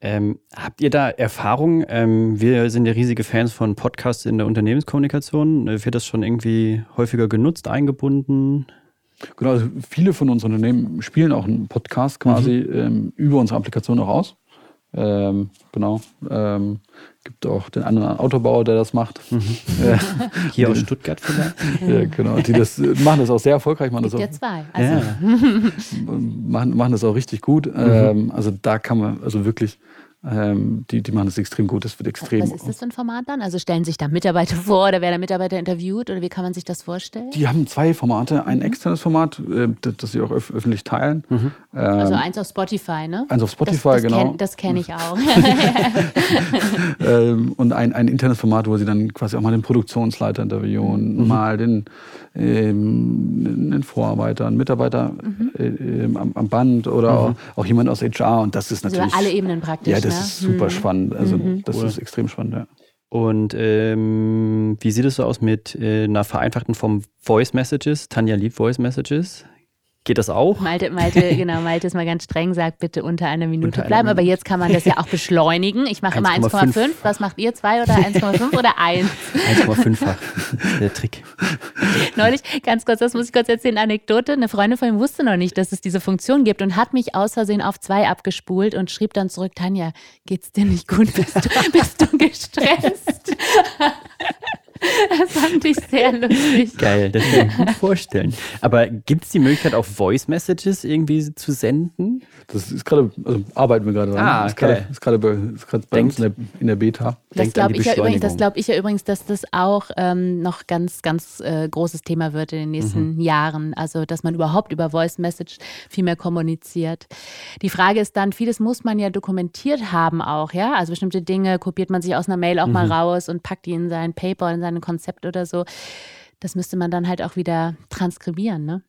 Ähm, habt ihr da Erfahrung? Ähm, wir sind ja riesige Fans von Podcasts in der Unternehmenskommunikation. Äh, Wird das schon irgendwie häufiger genutzt, eingebunden? Genau, also viele von unseren Unternehmen spielen auch einen Podcast quasi ähm, über unsere Applikation auch aus. Ähm, genau. Gibt auch den anderen Autobauer, der das macht. Äh, Hier aus Stuttgart vielleicht? ja, genau. Die das äh, machen das auch sehr erfolgreich, machen das Gibt auch ja zwei. Also, Ja. machen, machen das auch richtig gut. Ähm, also da kann man, also wirklich, ähm, die, die machen das extrem gut. Das wird extrem. Was ist das für ein Format dann? Also stellen sich da Mitarbeiter vor oder werden da Mitarbeiter interviewt oder wie kann man sich das vorstellen? Die haben zwei Formate. Ein externes Format, äh, das, das sie auch öf öffentlich teilen. Ähm, Also eins auf Spotify, ne? eins auf Spotify, das, das genau. Kenn, das kenne ich auch. ähm, und ein, ein internes Format, wo sie dann quasi auch mal den Produktionsleiter interviewen, mal den, ähm, den Vorarbeiter, einen Mitarbeiter äh, ähm, am, am Band oder auch, auch jemand aus HR. Und das ist also natürlich. alle Ebenen praktisch. ja, das ne? ist super spannend. Also das Cool. ist extrem spannend, ja. Und ähm, wie sieht es so aus mit äh, einer vereinfachten Form Voice Messages? Tanja liebt Voice Messages. Geht das auch? Malte, Malte, genau, Malte ist mal ganz streng, sagt bitte unter einer Minute Unter einer bleiben. Aber Minute. jetzt kann man das ja auch beschleunigen. Ich mache immer 1,5. 1,5. Was macht ihr? 2 oder 1,5 oder 1? 1,5-fach. Der Trick. Neulich, ganz kurz, das muss ich kurz erzählen, Anekdote. Eine Freundin von mir wusste noch nicht, dass es diese Funktion gibt und hat mich aus Versehen auf 2 abgespult und schrieb dann zurück, Tanja, geht's dir nicht gut? Bist du, bist du gestresst? Das fand ich sehr lustig. Geil, das kann ich mir gut vorstellen. Aber gibt es die Möglichkeit, auch Voice Messages irgendwie zu senden? Das ist gerade, also arbeiten wir gerade dran. Ah, ist gerade, geil. ist gerade bei, ist gerade bei uns in der, in der Beta. Das glaube ich, ja übrigens, das glaub ich ja übrigens, dass das auch ähm, noch ganz, ganz äh, großes Thema wird in den nächsten Jahren. Also, dass man überhaupt über Voice Message viel mehr kommuniziert. Die Frage ist dann, vieles muss man ja dokumentiert haben auch, ja. Also bestimmte Dinge kopiert man sich aus einer Mail auch mal raus und packt die in sein Paper, in sein Konzept oder so. Das müsste man dann halt auch wieder transkribieren, ne?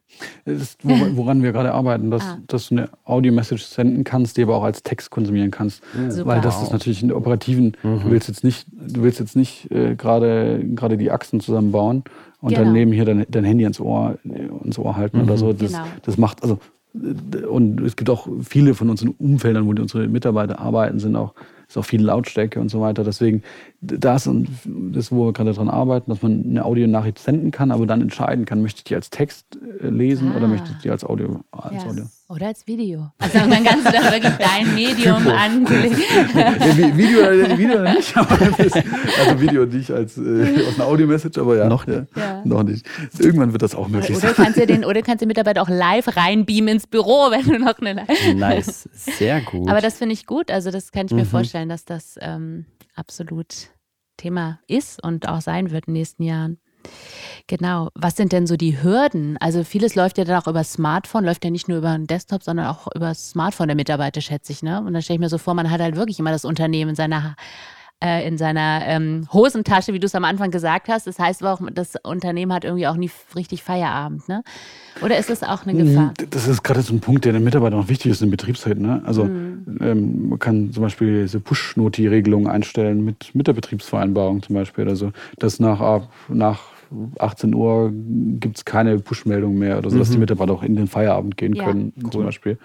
Das ist, wor- woran wir gerade arbeiten, dass, Ah. dass du eine Audio-Message senden kannst, die aber auch als Text konsumieren kannst. Super. Weil das ist natürlich in der operativen, du willst jetzt nicht, du willst jetzt nicht äh, gerade gerade die Achsen zusammenbauen und Genau. dann neben hier dein, dein Handy ans Ohr, ans Ohr halten oder so. Das, Genau. das macht, also und es gibt auch viele von unseren Umfeldern, wo unsere Mitarbeiter arbeiten, sind auch ist auch viel Lautstärke und so weiter. Deswegen, das ist das, wo wir gerade dran arbeiten, dass man eine Audionachricht senden kann, aber dann entscheiden kann, möchte ich die als Text äh, lesen oder Ah. möchte ich die als Audio, als Ja. Audio. Oder als Video. Also dann kannst du da wirklich dein Medium anlegen. Vi- Video, oder- Video oder nicht, aber das, also Video nicht als äh, aus einer Audio-Message, aber ja. Noch ja, Ja. Noch nicht. Irgendwann wird das auch möglich Oder sein. kannst du den, oder kannst du den Mitarbeiter auch live reinbeamen ins Büro, wenn du noch eine. Nice, sehr gut. Aber das finde ich gut. Also das kann ich mir vorstellen, dass das ähm, absolut Thema ist und auch sein wird in den nächsten Jahren. Genau. Was sind denn so die Hürden? Also vieles läuft ja dann auch über Smartphone, läuft ja nicht nur über einen Desktop, sondern auch über das Smartphone der Mitarbeiter, schätze ich. Ne? Und dann stelle ich mir so vor, man hat halt wirklich immer das Unternehmen in seiner äh, in seiner ähm, Hosentasche, wie du es am Anfang gesagt hast. Das heißt aber auch, das Unternehmen hat irgendwie auch nie richtig Feierabend. Ne? Oder ist das auch eine Gefahr? Das ist gerade so ein Punkt, der den Mitarbeitern auch wichtig ist in Betriebszeit. Ne? Also Mhm. ähm, man kann zum Beispiel diese Push-Noti-Regelungen einstellen mit, mit der Betriebsvereinbarung zum Beispiel oder so, dass nach, ab- nach 18 Uhr gibt es keine Push-Meldung mehr oder so, dass die Mitarbeiter auch in den Feierabend gehen Ja. können zum Beispiel.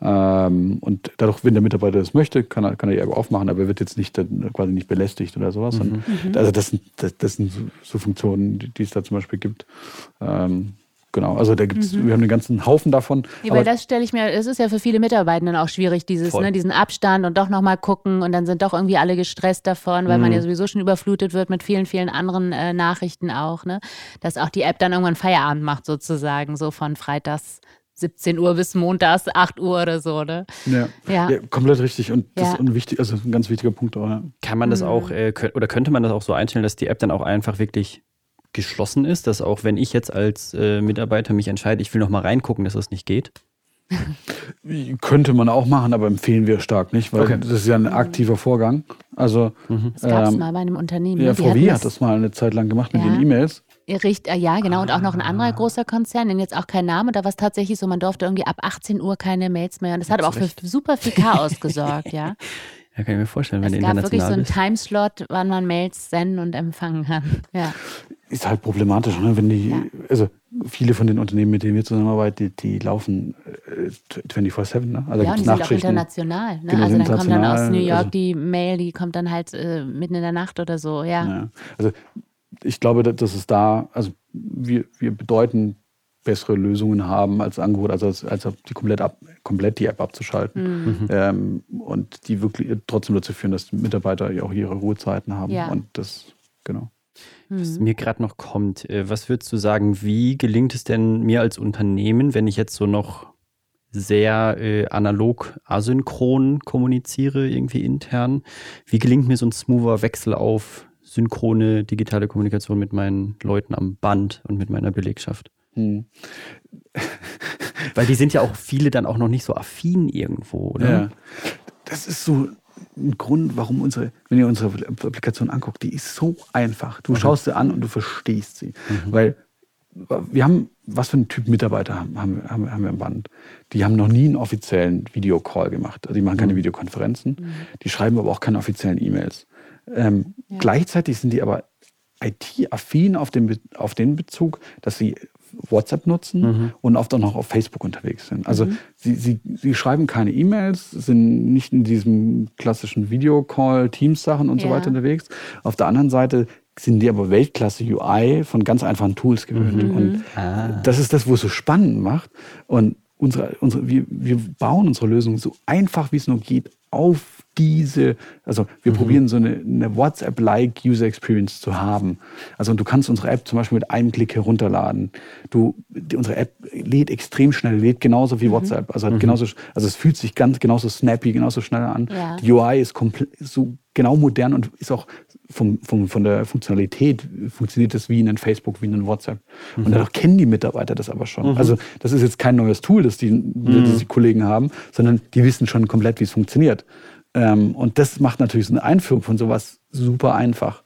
Ähm, und dadurch, wenn der Mitarbeiter das möchte, kann er, kann er die App aufmachen, aber er wird jetzt nicht quasi nicht belästigt oder sowas. Und Also das sind, das, das sind so, so Funktionen, die, die es da zum Beispiel gibt. Ähm, genau, also da gibt's, wir haben einen ganzen Haufen davon. Ja, aber weil das stelle ich mir, es ist ja für viele Mitarbeitenden auch schwierig, dieses, Voll. ne, diesen Abstand und doch nochmal gucken und dann sind doch irgendwie alle gestresst davon, weil Mhm. man ja sowieso schon überflutet wird mit vielen, vielen anderen äh, Nachrichten auch, ne? Dass auch die App dann irgendwann Feierabend macht sozusagen, so von freitags 17 Uhr bis montags 8 Uhr oder so, ne? Ja. Ja. Ja. komplett richtig. Und das Ja. ist ein, wichtig, also ein ganz wichtiger Punkt. Auch, ja. Kann man das auch, äh, oder könnte man das auch so einstellen, dass die App dann auch einfach wirklich geschlossen ist, dass auch wenn ich jetzt als äh, Mitarbeiter mich entscheide, ich will noch mal reingucken, dass das nicht geht? Könnte man auch machen, aber empfehlen wir stark nicht, weil okay. das ist ja ein aktiver Vorgang. Also, mhm. Das gab es ähm, mal bei einem Unternehmen. Ja, ne? VW hat das mal eine Zeit lang gemacht mit ja. den E-Mails. Richt, äh, ja, genau. Und auch noch ein anderer ah. großer Konzern, den jetzt auch kein Name, da war es tatsächlich so, man durfte irgendwie ab 18 Uhr keine Mails mehr. Und das hat aber auch für super viel Chaos gesorgt, ja. Ja, kann ich mir vorstellen, wenn es gab wirklich so einen Timeslot, wann man Mails senden und empfangen kann. Ja. Ist halt problematisch, ne? wenn die, ja. also viele von den Unternehmen, mit denen wir zusammenarbeiten, die, die laufen äh, 24-7. Ne? Also ja, und die sind auch international. Ne? Genau, also dann kommt dann aus New York also, die Mail, die kommt dann halt äh, mitten in der Nacht oder so, ja. ja. Also ich glaube, dass es da, also wir, wir bedeuten bessere Lösungen haben als Angebot, also als, als die komplett, ab, komplett die App abzuschalten mhm. ähm, und die wirklich trotzdem dazu führen, dass die Mitarbeiter auch ihre Ruhezeiten haben ja. und das, genau. Was mhm. mir gerade noch kommt, äh, was würdest du sagen, wie gelingt es denn mir als Unternehmen, wenn ich jetzt so noch sehr äh, analog asynchron kommuniziere, irgendwie intern? Wie gelingt mir so ein smoother Wechsel auf synchrone digitale Kommunikation mit meinen Leuten am Band und mit meiner Belegschaft? Hm. Weil die sind ja auch viele dann auch noch nicht so affin irgendwo, oder? Ja. Das ist so ein Grund, warum unsere, wenn ihr unsere Applikation anguckt, die ist so einfach. Du mhm. schaust sie an und du verstehst sie. Mhm. Weil wir haben, was für einen Typ Mitarbeiter haben, haben, haben, haben wir im Band? Die haben noch nie einen offiziellen Videocall gemacht. Also die machen keine mhm. Videokonferenzen. Mhm. Die schreiben aber auch keine offiziellen E-Mails. Ähm, ja. Gleichzeitig sind die aber IT-affin auf den, auf den Bezug, dass sie WhatsApp nutzen mhm. und oft auch noch auf Facebook unterwegs sind. Also mhm. sie, sie, sie schreiben keine E-Mails, sind nicht in diesem klassischen Videocall, Teams-Sachen und ja. so weiter unterwegs. Auf der anderen Seite sind die aber Weltklasse UI von ganz einfachen Tools gewöhnt. Mhm. Und ah. das ist das, wo es so spannend macht. Und unsere, unsere, wir, wir bauen unsere Lösung so einfach, wie es nur geht, auf diese, also wir mhm. probieren so eine, eine WhatsApp-like User Experience zu haben. Also du kannst unsere App zum Beispiel mit einem Klick herunterladen. Du, die, unsere App lädt extrem schnell, lädt genauso wie mhm. WhatsApp. Also, mhm. genauso, also es fühlt sich ganz genauso snappy, genauso schnell an. Ja. Die UI ist komplett so genau modern und ist auch vom, vom, von der Funktionalität funktioniert das wie in einem Facebook, wie in einem WhatsApp. Mhm. Und dadurch kennen die Mitarbeiter das aber schon. Mhm. Also das ist jetzt kein neues Tool, das die, mhm. die Kollegen haben, sondern die wissen schon komplett, wie es funktioniert. Ähm, und das macht natürlich so eine Einführung von sowas super einfach.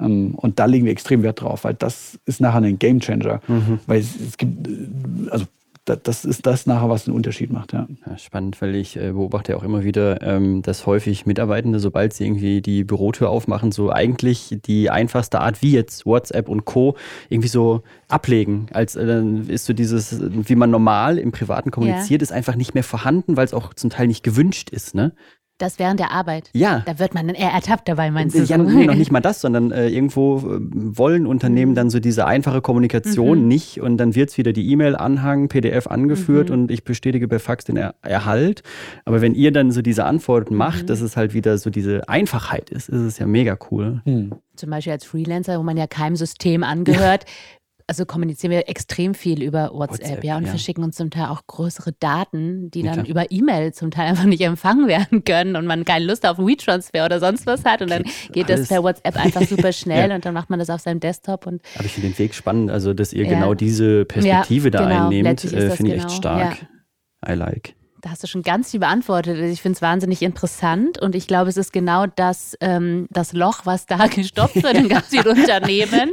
Ähm, und da legen wir extrem Wert drauf, weil das ist nachher ein Gamechanger. Mhm. Weil es, es, gibt, äh, also das ist das nachher, was den Unterschied macht. Ja. ja spannend, weil ich äh, beobachte auch immer wieder, ähm, dass häufig Mitarbeitende, sobald sie irgendwie die Bürotür aufmachen, so eigentlich die einfachste Art, wie jetzt WhatsApp und Co., irgendwie so ablegen. Als äh, dann ist so dieses, wie man normal im Privaten kommuniziert, ja. ist einfach nicht mehr vorhanden, weil es auch zum Teil nicht gewünscht ist. Ne? Das während der Arbeit. Ja. Da wird man dann eher ertappt dabei, meinst du? Ja, so? nee, noch nicht mal das, sondern äh, irgendwo äh, wollen Unternehmen mhm. dann so diese einfache Kommunikation mhm. nicht und dann wird es wieder die E-Mail-Anhang, PDF angeführt mhm. und ich bestätige per Fax den er Erhalt. Aber wenn ihr dann so diese Antworten macht, mhm. dass es halt wieder so diese Einfachheit ist, ist es ja mega cool. Mhm. Zum Beispiel als Freelancer, wo man ja keinem System angehört, also kommunizieren wir extrem viel über WhatsApp, WhatsApp ja, und ja. verschicken uns zum Teil auch größere Daten, die dann ja, über E-Mail zum Teil einfach nicht empfangen werden können und man keine Lust auf WeTransfer oder sonst was hat und dann geht das per WhatsApp einfach super schnell ja. und dann macht man das auf seinem Desktop und. Aber ich finde den Weg spannend, also dass ihr genau diese Perspektive da genau. einnehmt, äh, finde ich genau. echt stark. I like. Da hast du schon ganz viel beantwortet. Ich finde es wahnsinnig interessant und ich glaube, es ist genau das, ähm, das Loch, was da gestopft wird in ganz vielen Unternehmen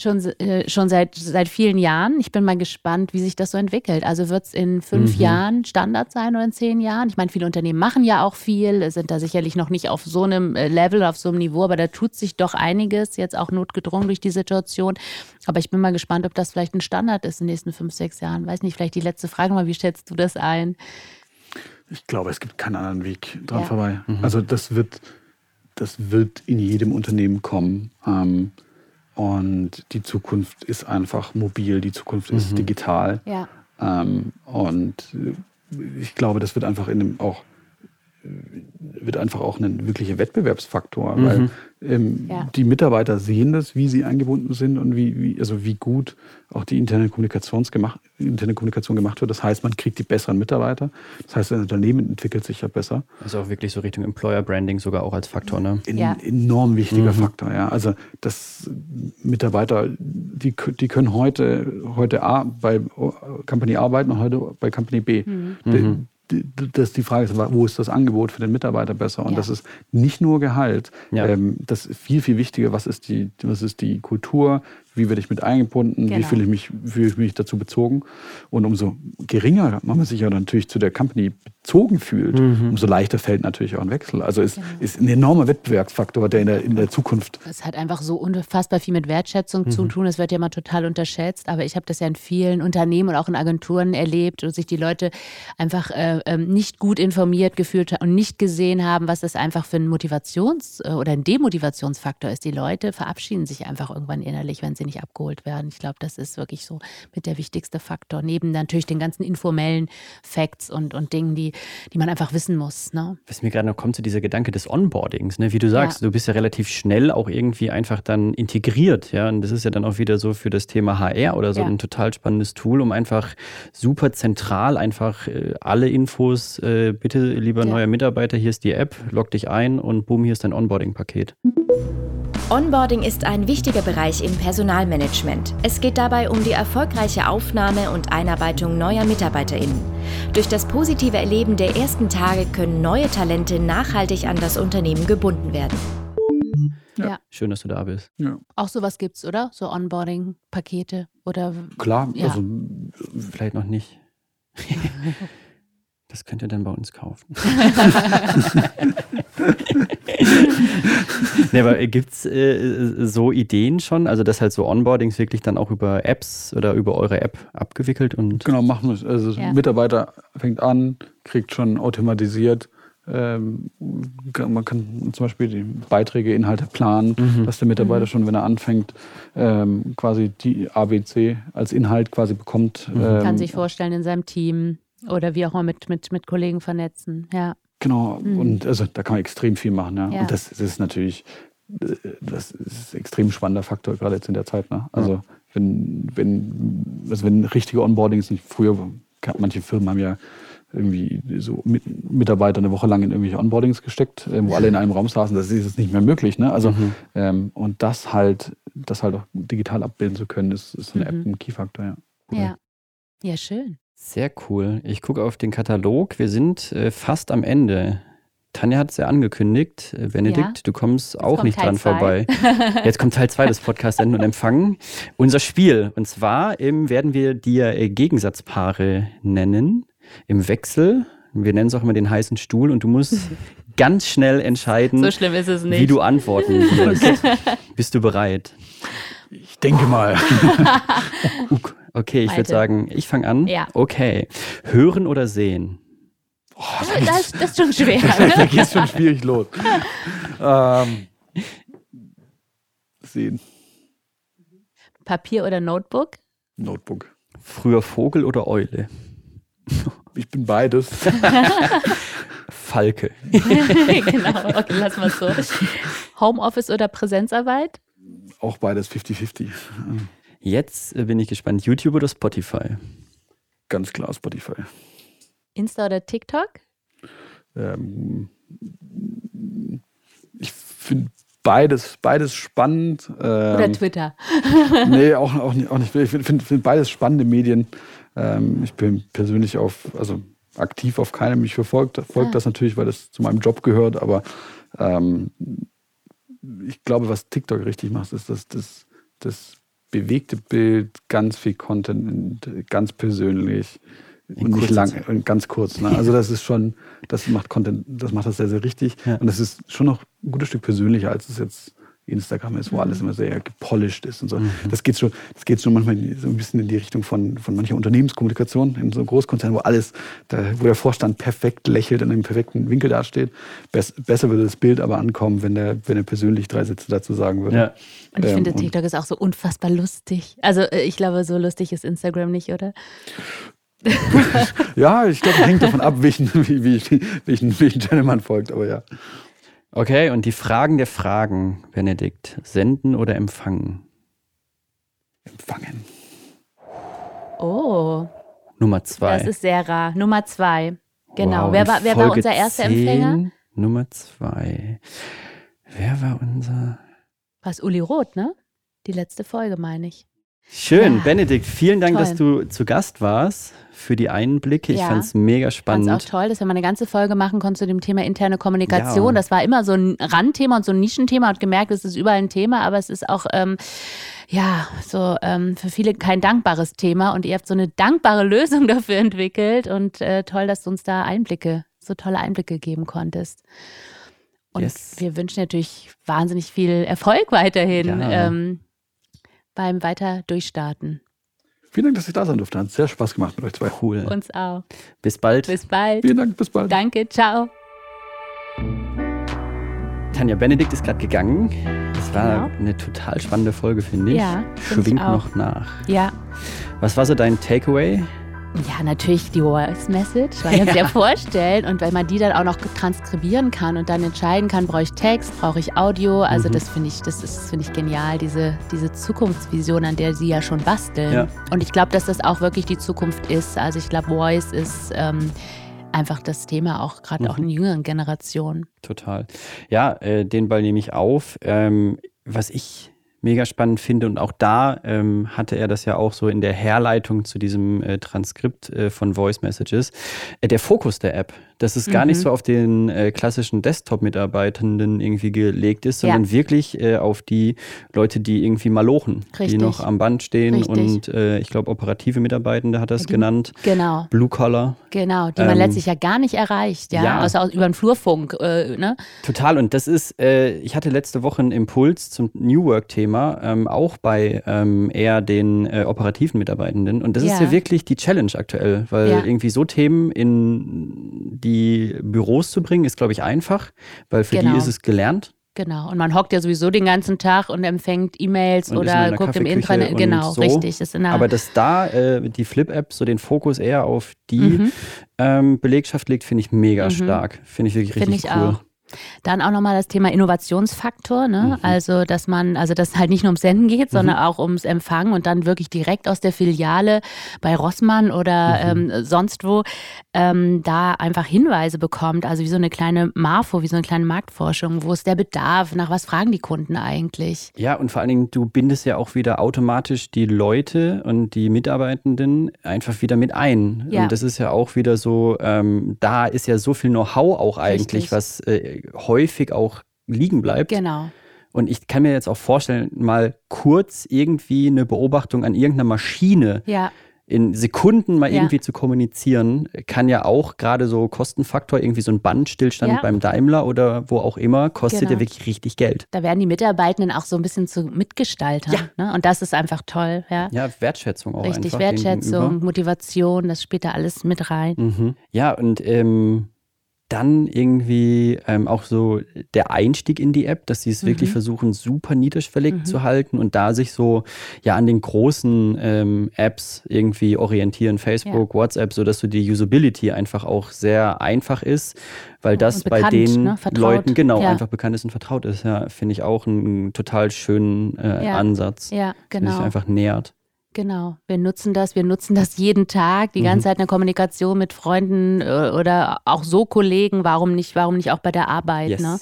schon, äh, schon seit, seit vielen Jahren. Ich bin mal gespannt, wie sich das so entwickelt. Also wird es in fünf mhm. Jahren Standard sein oder in zehn Jahren? Ich meine, viele Unternehmen machen ja auch viel, sind da sicherlich noch nicht auf so einem äh, Level, auf so einem Niveau, aber da tut sich doch einiges, jetzt auch notgedrungen durch die Situation. Aber ich bin mal gespannt, ob das vielleicht ein Standard ist in den nächsten fünf, sechs Jahren. Weiß nicht, vielleicht die letzte Frage mal, wie schätzt du das ein? Ich glaube, es gibt keinen anderen Weg dran ja. vorbei. Mhm. Also das wird, das wird in jedem Unternehmen kommen. Ähm, und die Zukunft ist einfach mobil, die Zukunft ist mhm. digital. Ja. Ähm, und ich glaube, das wird einfach in dem auch wird einfach auch ein wirklicher Wettbewerbsfaktor, mhm. weil ähm, ja. die Mitarbeiter sehen das, wie sie eingebunden sind und wie, wie also wie gut auch die interne, Kommunikations gemacht, interne Kommunikation gemacht wird. Das heißt, man kriegt die besseren Mitarbeiter. Das heißt, das Unternehmen entwickelt sich ja besser. Also auch wirklich so Richtung Employer Branding sogar auch als Faktor, ne? Ein ja. enorm wichtiger mhm. Faktor, ja. Also dass Mitarbeiter, die, die können heute, heute A bei Company A arbeiten und heute bei Company B. Mhm. mhm dass die Frage ist, wo ist das Angebot für den Mitarbeiter besser? Und ja. das ist nicht nur Gehalt. Ja. Ähm, das ist viel, viel wichtiger. Was ist die, was ist die Kultur? Wie werde ich mit eingebunden? Genau. Wie fühle ich, mich, fühle ich mich dazu bezogen? Und umso geringer man sich ja natürlich zu der Company bezogen fühlt, mhm. umso leichter fällt natürlich auch ein Wechsel. Also es genau. ist ein enormer Wettbewerbsfaktor, der in der, in der Zukunft. Es hat einfach so unfassbar viel mit Wertschätzung mhm. zu tun. Es wird ja mal total unterschätzt, aber ich habe das ja in vielen Unternehmen und auch in Agenturen erlebt, wo sich die Leute einfach äh, ähm, nicht gut informiert gefühlt und nicht gesehen haben, was das einfach für ein Motivations- äh, oder ein Demotivationsfaktor ist. Die Leute verabschieden sich einfach irgendwann innerlich, wenn sie nicht abgeholt werden. Ich glaube, das ist wirklich so mit der wichtigste Faktor. Neben natürlich den ganzen informellen Facts und, und Dingen, die die, man einfach wissen muss. Ne? Was mir gerade noch kommt, so dieser Gedanke des Onboardings, ne? wie du sagst, ja. du bist ja relativ schnell auch irgendwie einfach dann integriert. Ja? Und das ist ja dann auch wieder so für das Thema HR oder so ja. ein total spannendes Tool, um einfach super zentral einfach äh, alle Infos, äh, bitte lieber ja. neuer Mitarbeiter, hier ist die App, log dich ein und boom, hier ist dein Onboarding-Paket. Onboarding ist ein wichtiger Bereich im Personalmanagement. Es geht dabei um die erfolgreiche Aufnahme und Einarbeitung neuer MitarbeiterInnen. Durch das positive Erleben der ersten Tage können neue Talente nachhaltig an das Unternehmen gebunden werden. Ja. ja. Schön, dass du da bist. Ja. Auch sowas gibt's, oder? So Onboarding-Pakete oder. Klar, ja. also vielleicht noch nicht. Das könnt ihr dann bei uns kaufen. nee, aber gibt es äh, so Ideen schon? Also, dass halt so Onboardings wirklich dann auch über Apps oder über eure App abgewickelt und. Genau, machen wir es. Also, ja. Mitarbeiter fängt an, kriegt schon automatisiert. Ähm, man kann zum Beispiel die Beiträge, Inhalte planen, mhm. dass der Mitarbeiter mhm. schon, wenn er anfängt, ähm, quasi die ABC als Inhalt quasi bekommt. Mhm. Ähm, kann sich vorstellen in seinem Team oder wie auch immer mit, mit, mit Kollegen vernetzen, ja. Genau, mhm. und also da kann man extrem viel machen, ja. ja. Und das, das, ist natürlich, das ist ein extrem spannender Faktor, gerade jetzt in der Zeit. Ne? Also ja. wenn, wenn, also wenn richtige Onboardings nicht früher, manche Firmen haben ja irgendwie so mit, Mitarbeiter eine Woche lang in irgendwelche Onboardings gesteckt, äh, wo alle in einem Raum saßen, das ist jetzt nicht mehr möglich. Ne? Also, mhm. ähm, und das halt, das halt auch digital abbilden zu können, ist, ist eine mhm. App ein Key-Faktor, ja. Ja. Ja, schön. Sehr cool. Ich gucke auf den Katalog. Wir sind äh, fast am Ende. Tanja hat es ja angekündigt. Äh, Benedikt, ja. du kommst Jetzt auch nicht Teil dran zwei. vorbei. Jetzt kommt Teil 2 des Podcasts Enden und Empfangen. Unser Spiel. Und zwar ähm, werden wir dir äh, Gegensatzpaare nennen. Im Wechsel. Wir nennen es auch immer den heißen Stuhl. Und du musst ganz schnell entscheiden, so wie du antworten wirst. Bist du bereit? Ich denke mal. Okay, ich würde sagen, ich fange an. Ja. Okay. Hören oder sehen? Oh, das, das, ist schon schwer. Ne? da geht es schon schwierig los. ähm, sehen. Papier oder Notebook? Notebook. Früher Vogel oder Eule? Ich bin beides. Falke. genau, okay, lass mal so. Homeoffice oder Präsenzarbeit? Auch beides 50-50. Jetzt äh, bin ich gespannt, YouTube oder Spotify? Ganz klar Spotify. Insta oder TikTok? Ähm, ich finde beides, beides spannend. Ähm, oder Twitter? nee, auch, auch nicht. Auch nicht. Ich finde find beides spannende Medien. Ähm, ich bin persönlich auf, also aktiv auf keinem. Ich verfolge ah. das natürlich, weil das zu meinem Job gehört, aber ähm, ich glaube, was TikTok richtig macht, ist, dass das, das bewegte Bild, ganz viel Content, ganz persönlich und nicht lang und ganz kurz. Ne? Also das ist schon, das macht Content, das macht das sehr, sehr richtig. Ja. Und das ist schon noch ein gutes Stück persönlicher, als es jetzt Instagram ist, wo mhm. alles immer sehr gepolished ist und so. Mhm. Das geht schon, das geht schon manchmal so ein bisschen in die Richtung von, von mancher Unternehmenskommunikation in so Großkonzernen, wo alles, da, wo der Vorstand perfekt lächelt und im perfekten Winkel dasteht. Bess, besser würde das Bild aber ankommen, wenn der, wenn er persönlich drei Sätze dazu sagen würde. Ja. Und ich ähm, finde, TikTok ist auch so unfassbar lustig. Also äh, ich glaube, so lustig ist Instagram nicht, oder? ja, ich glaube, hängt davon ab, welchen, wie, wie, welchen, welchen Channel man folgt, aber ja. Okay, und die Fragen der Fragen, Benedikt. Senden oder empfangen? Empfangen. Oh. Nummer zwei. Das ist sehr rar. Nummer zwei. Genau. Wow, wer war, wer war unser erster 10, Empfänger? Nummer zwei. Wer war unser. Was Uli Roth, ne? Die letzte Folge, meine ich. Schön, ja. Benedikt, vielen Dank, toll. dass du zu Gast warst für die Einblicke. Ich ja. fand es mega spannend. Ich fand auch toll, dass wir mal eine ganze Folge machen konnten zu dem Thema interne Kommunikation. Ja. Das war immer so ein Randthema und so ein Nischenthema und gemerkt, es ist überall ein Thema, aber es ist auch ähm, ja so ähm, für viele kein dankbares Thema und ihr habt so eine dankbare Lösung dafür entwickelt und äh, toll, dass du uns da Einblicke, so tolle Einblicke geben konntest. Und yes. wir wünschen natürlich wahnsinnig viel Erfolg weiterhin. Ja. Ähm, beim Weiter Durchstarten. Vielen Dank, dass ich da sein durfte. Hat sehr Spaß gemacht mit euch zwei. Cool. Uns auch. Bis bald. Bis bald. Vielen Dank, bis bald. Danke, ciao. Tanja Benedikt ist gerade gegangen. Das war genau. eine total spannende Folge, finde ich. Ja, Schwingt noch nach. Ja. Was war so dein Takeaway? Ja, natürlich die Voice Message, weil man ja. sich ja vorstellen und weil man die dann auch noch transkribieren kann und dann entscheiden kann, brauche ich Text, brauche ich Audio. Also mhm. das finde ich, das ist finde ich genial, diese, diese Zukunftsvision, an der sie ja schon basteln. Ja. Und ich glaube, dass das auch wirklich die Zukunft ist. Also ich glaube, Voice ist ähm, einfach das Thema auch gerade mhm. auch in jüngeren Generationen. Total. Ja, äh, den Ball nehme ich auf. Ähm, was ich mega spannend finde. Und auch da ähm, hatte er das ja auch so in der Herleitung zu diesem äh, Transkript äh, von Voice Messages. Äh, der Fokus der App, dass es mhm. gar nicht mhm. so auf den äh, klassischen Desktop-Mitarbeitenden irgendwie gelegt ist, sondern ja. wirklich äh, auf die Leute, die irgendwie malochen, Richtig. die noch am Band stehen Richtig. und äh, ich glaube, operative Mitarbeitende hat er es genannt. Genau. Blue Collar. Genau, die man ähm, letztlich ja gar nicht erreicht, ja, ja. außer über den Flurfunk. ne? Total. Und das ist, ich hatte letzte Woche einen Impuls zum New Work-Thema Thema, ähm, auch bei ähm, eher den äh, operativen Mitarbeitenden. Und das ja. ist ja wirklich die Challenge aktuell, weil irgendwie so Themen in die Büros zu bringen, ist, glaube ich, einfach, weil für genau. die ist es gelernt. Genau. Und man hockt ja sowieso den ganzen Tag und empfängt E-Mails oder guckt im Intranet. Genau, so. richtig. Ist Aber dass da äh, die Flip-App so den Fokus eher auf die mhm. ähm, Belegschaft legt, finde ich mega mhm. stark. Finde ich wirklich richtig Find ich cool. Auch. Dann auch nochmal das Thema Innovationsfaktor, ne? Mhm. Also, dass man, also dass halt nicht nur ums Senden geht, mhm. sondern auch ums Empfangen und dann wirklich direkt aus der Filiale bei Rossmann oder mhm. ähm, sonst wo ähm, da einfach Hinweise bekommt. Also wie so eine kleine Marfo, wie so eine kleine Marktforschung. Wo ist der Bedarf? Nach was fragen die Kunden eigentlich? Ja, und vor allen Dingen, du bindest ja auch wieder automatisch die Leute und die Mitarbeitenden einfach wieder mit ein. Ja. Und das ist ja auch wieder so, ähm, da ist ja so viel Know-how auch eigentlich, Richtig. was äh, häufig auch liegen bleibt. Genau. Und ich kann mir jetzt auch vorstellen, mal kurz irgendwie eine Beobachtung an irgendeiner Maschine ja. in Sekunden mal ja. irgendwie zu kommunizieren, kann ja auch gerade so Kostenfaktor, irgendwie so ein Bandstillstand ja. beim Daimler oder wo auch immer, kostet genau. ja wirklich richtig Geld. Da werden die Mitarbeitenden auch so ein bisschen zu Mitgestaltern. Ja. Ne? Und das ist einfach toll. Ja, ja Wertschätzung auch Richtig, Wertschätzung, Motivation, das spielt da alles mit rein. Mhm. Ja, und ähm, dann irgendwie ähm, auch so der Einstieg in die App, dass sie es mhm. wirklich versuchen, super niedrigschwellig mhm. zu halten und da sich so ja an den großen ähm, Apps irgendwie orientieren, Facebook, ja. WhatsApp, sodass so die Usability einfach auch sehr einfach ist, weil das bekannt, bei den ne? Leuten genau ja. einfach bekannt ist und vertraut ist. Ja, finde ich auch einen total schönen äh, ja. Ansatz, ja, genau. der sich einfach nähert. Genau, wir nutzen das, wir nutzen das jeden Tag, die ganze mhm. Zeit in der Kommunikation mit Freunden äh, oder auch so Kollegen, warum nicht, warum nicht auch bei der Arbeit, yes. ne?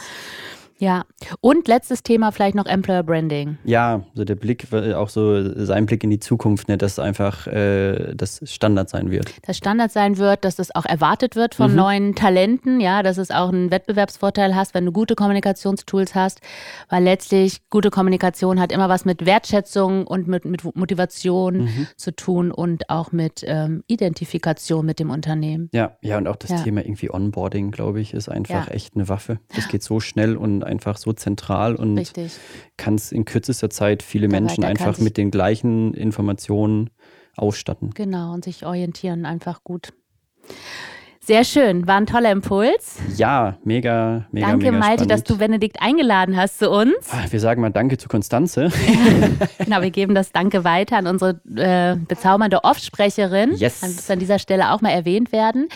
Ja, und letztes Thema vielleicht noch Employer Branding. Ja, so der Blick, auch so sein Blick in die Zukunft, ne, dass einfach äh, das Standard sein wird. Das Standard sein wird, dass das auch erwartet wird von mhm. neuen Talenten, ja, dass es auch einen Wettbewerbsvorteil hast, wenn du gute Kommunikationstools hast, weil letztlich gute Kommunikation hat immer was mit Wertschätzung und mit, mit Motivation mhm. zu tun und auch mit ähm, Identifikation mit dem Unternehmen. Ja, ja, und auch das ja. Thema irgendwie Onboarding, glaube ich, ist einfach ja. echt eine Waffe. Das geht so schnell und einfach so zentral und kann es in kürzester Zeit viele Der Menschen einfach mit den gleichen Informationen ausstatten. Genau, und sich orientieren einfach gut. Sehr schön, war ein toller Impuls. Ja, mega, mega, Danke, mega Malte, spannend. dass du Benedikt eingeladen hast zu uns. Ah, Wir sagen mal Danke zu Konstanze. Genau, wir geben das Danke weiter an unsere äh, bezaubernde Offsprecherin. Yes. Kann das an dieser Stelle auch mal erwähnt werden.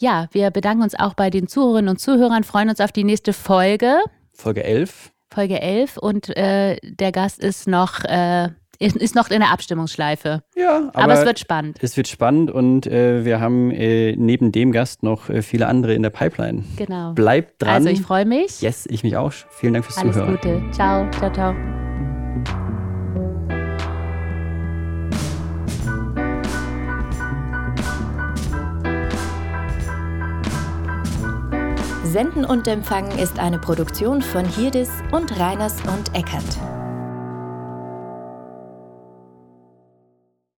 Ja, wir bedanken uns auch bei den Zuhörerinnen und Zuhörern, freuen uns auf die nächste Folge, Folge 11. Folge 11. Und äh, der Gast ist noch, äh, ist, noch in der Abstimmungsschleife. Ja, aber, Aber, es wird spannend. es wird spannend und äh, wir haben äh, neben dem Gast noch äh, viele andere in der Pipeline. Genau. Bleibt dran. Also ich freue mich. Yes, ich mich auch. Vielen Dank fürs Alles Zuhören. Gute. Ciao, ciao, ciao. Senden und Empfangen ist eine Produktion von Hirdis und Reiners und Eckert.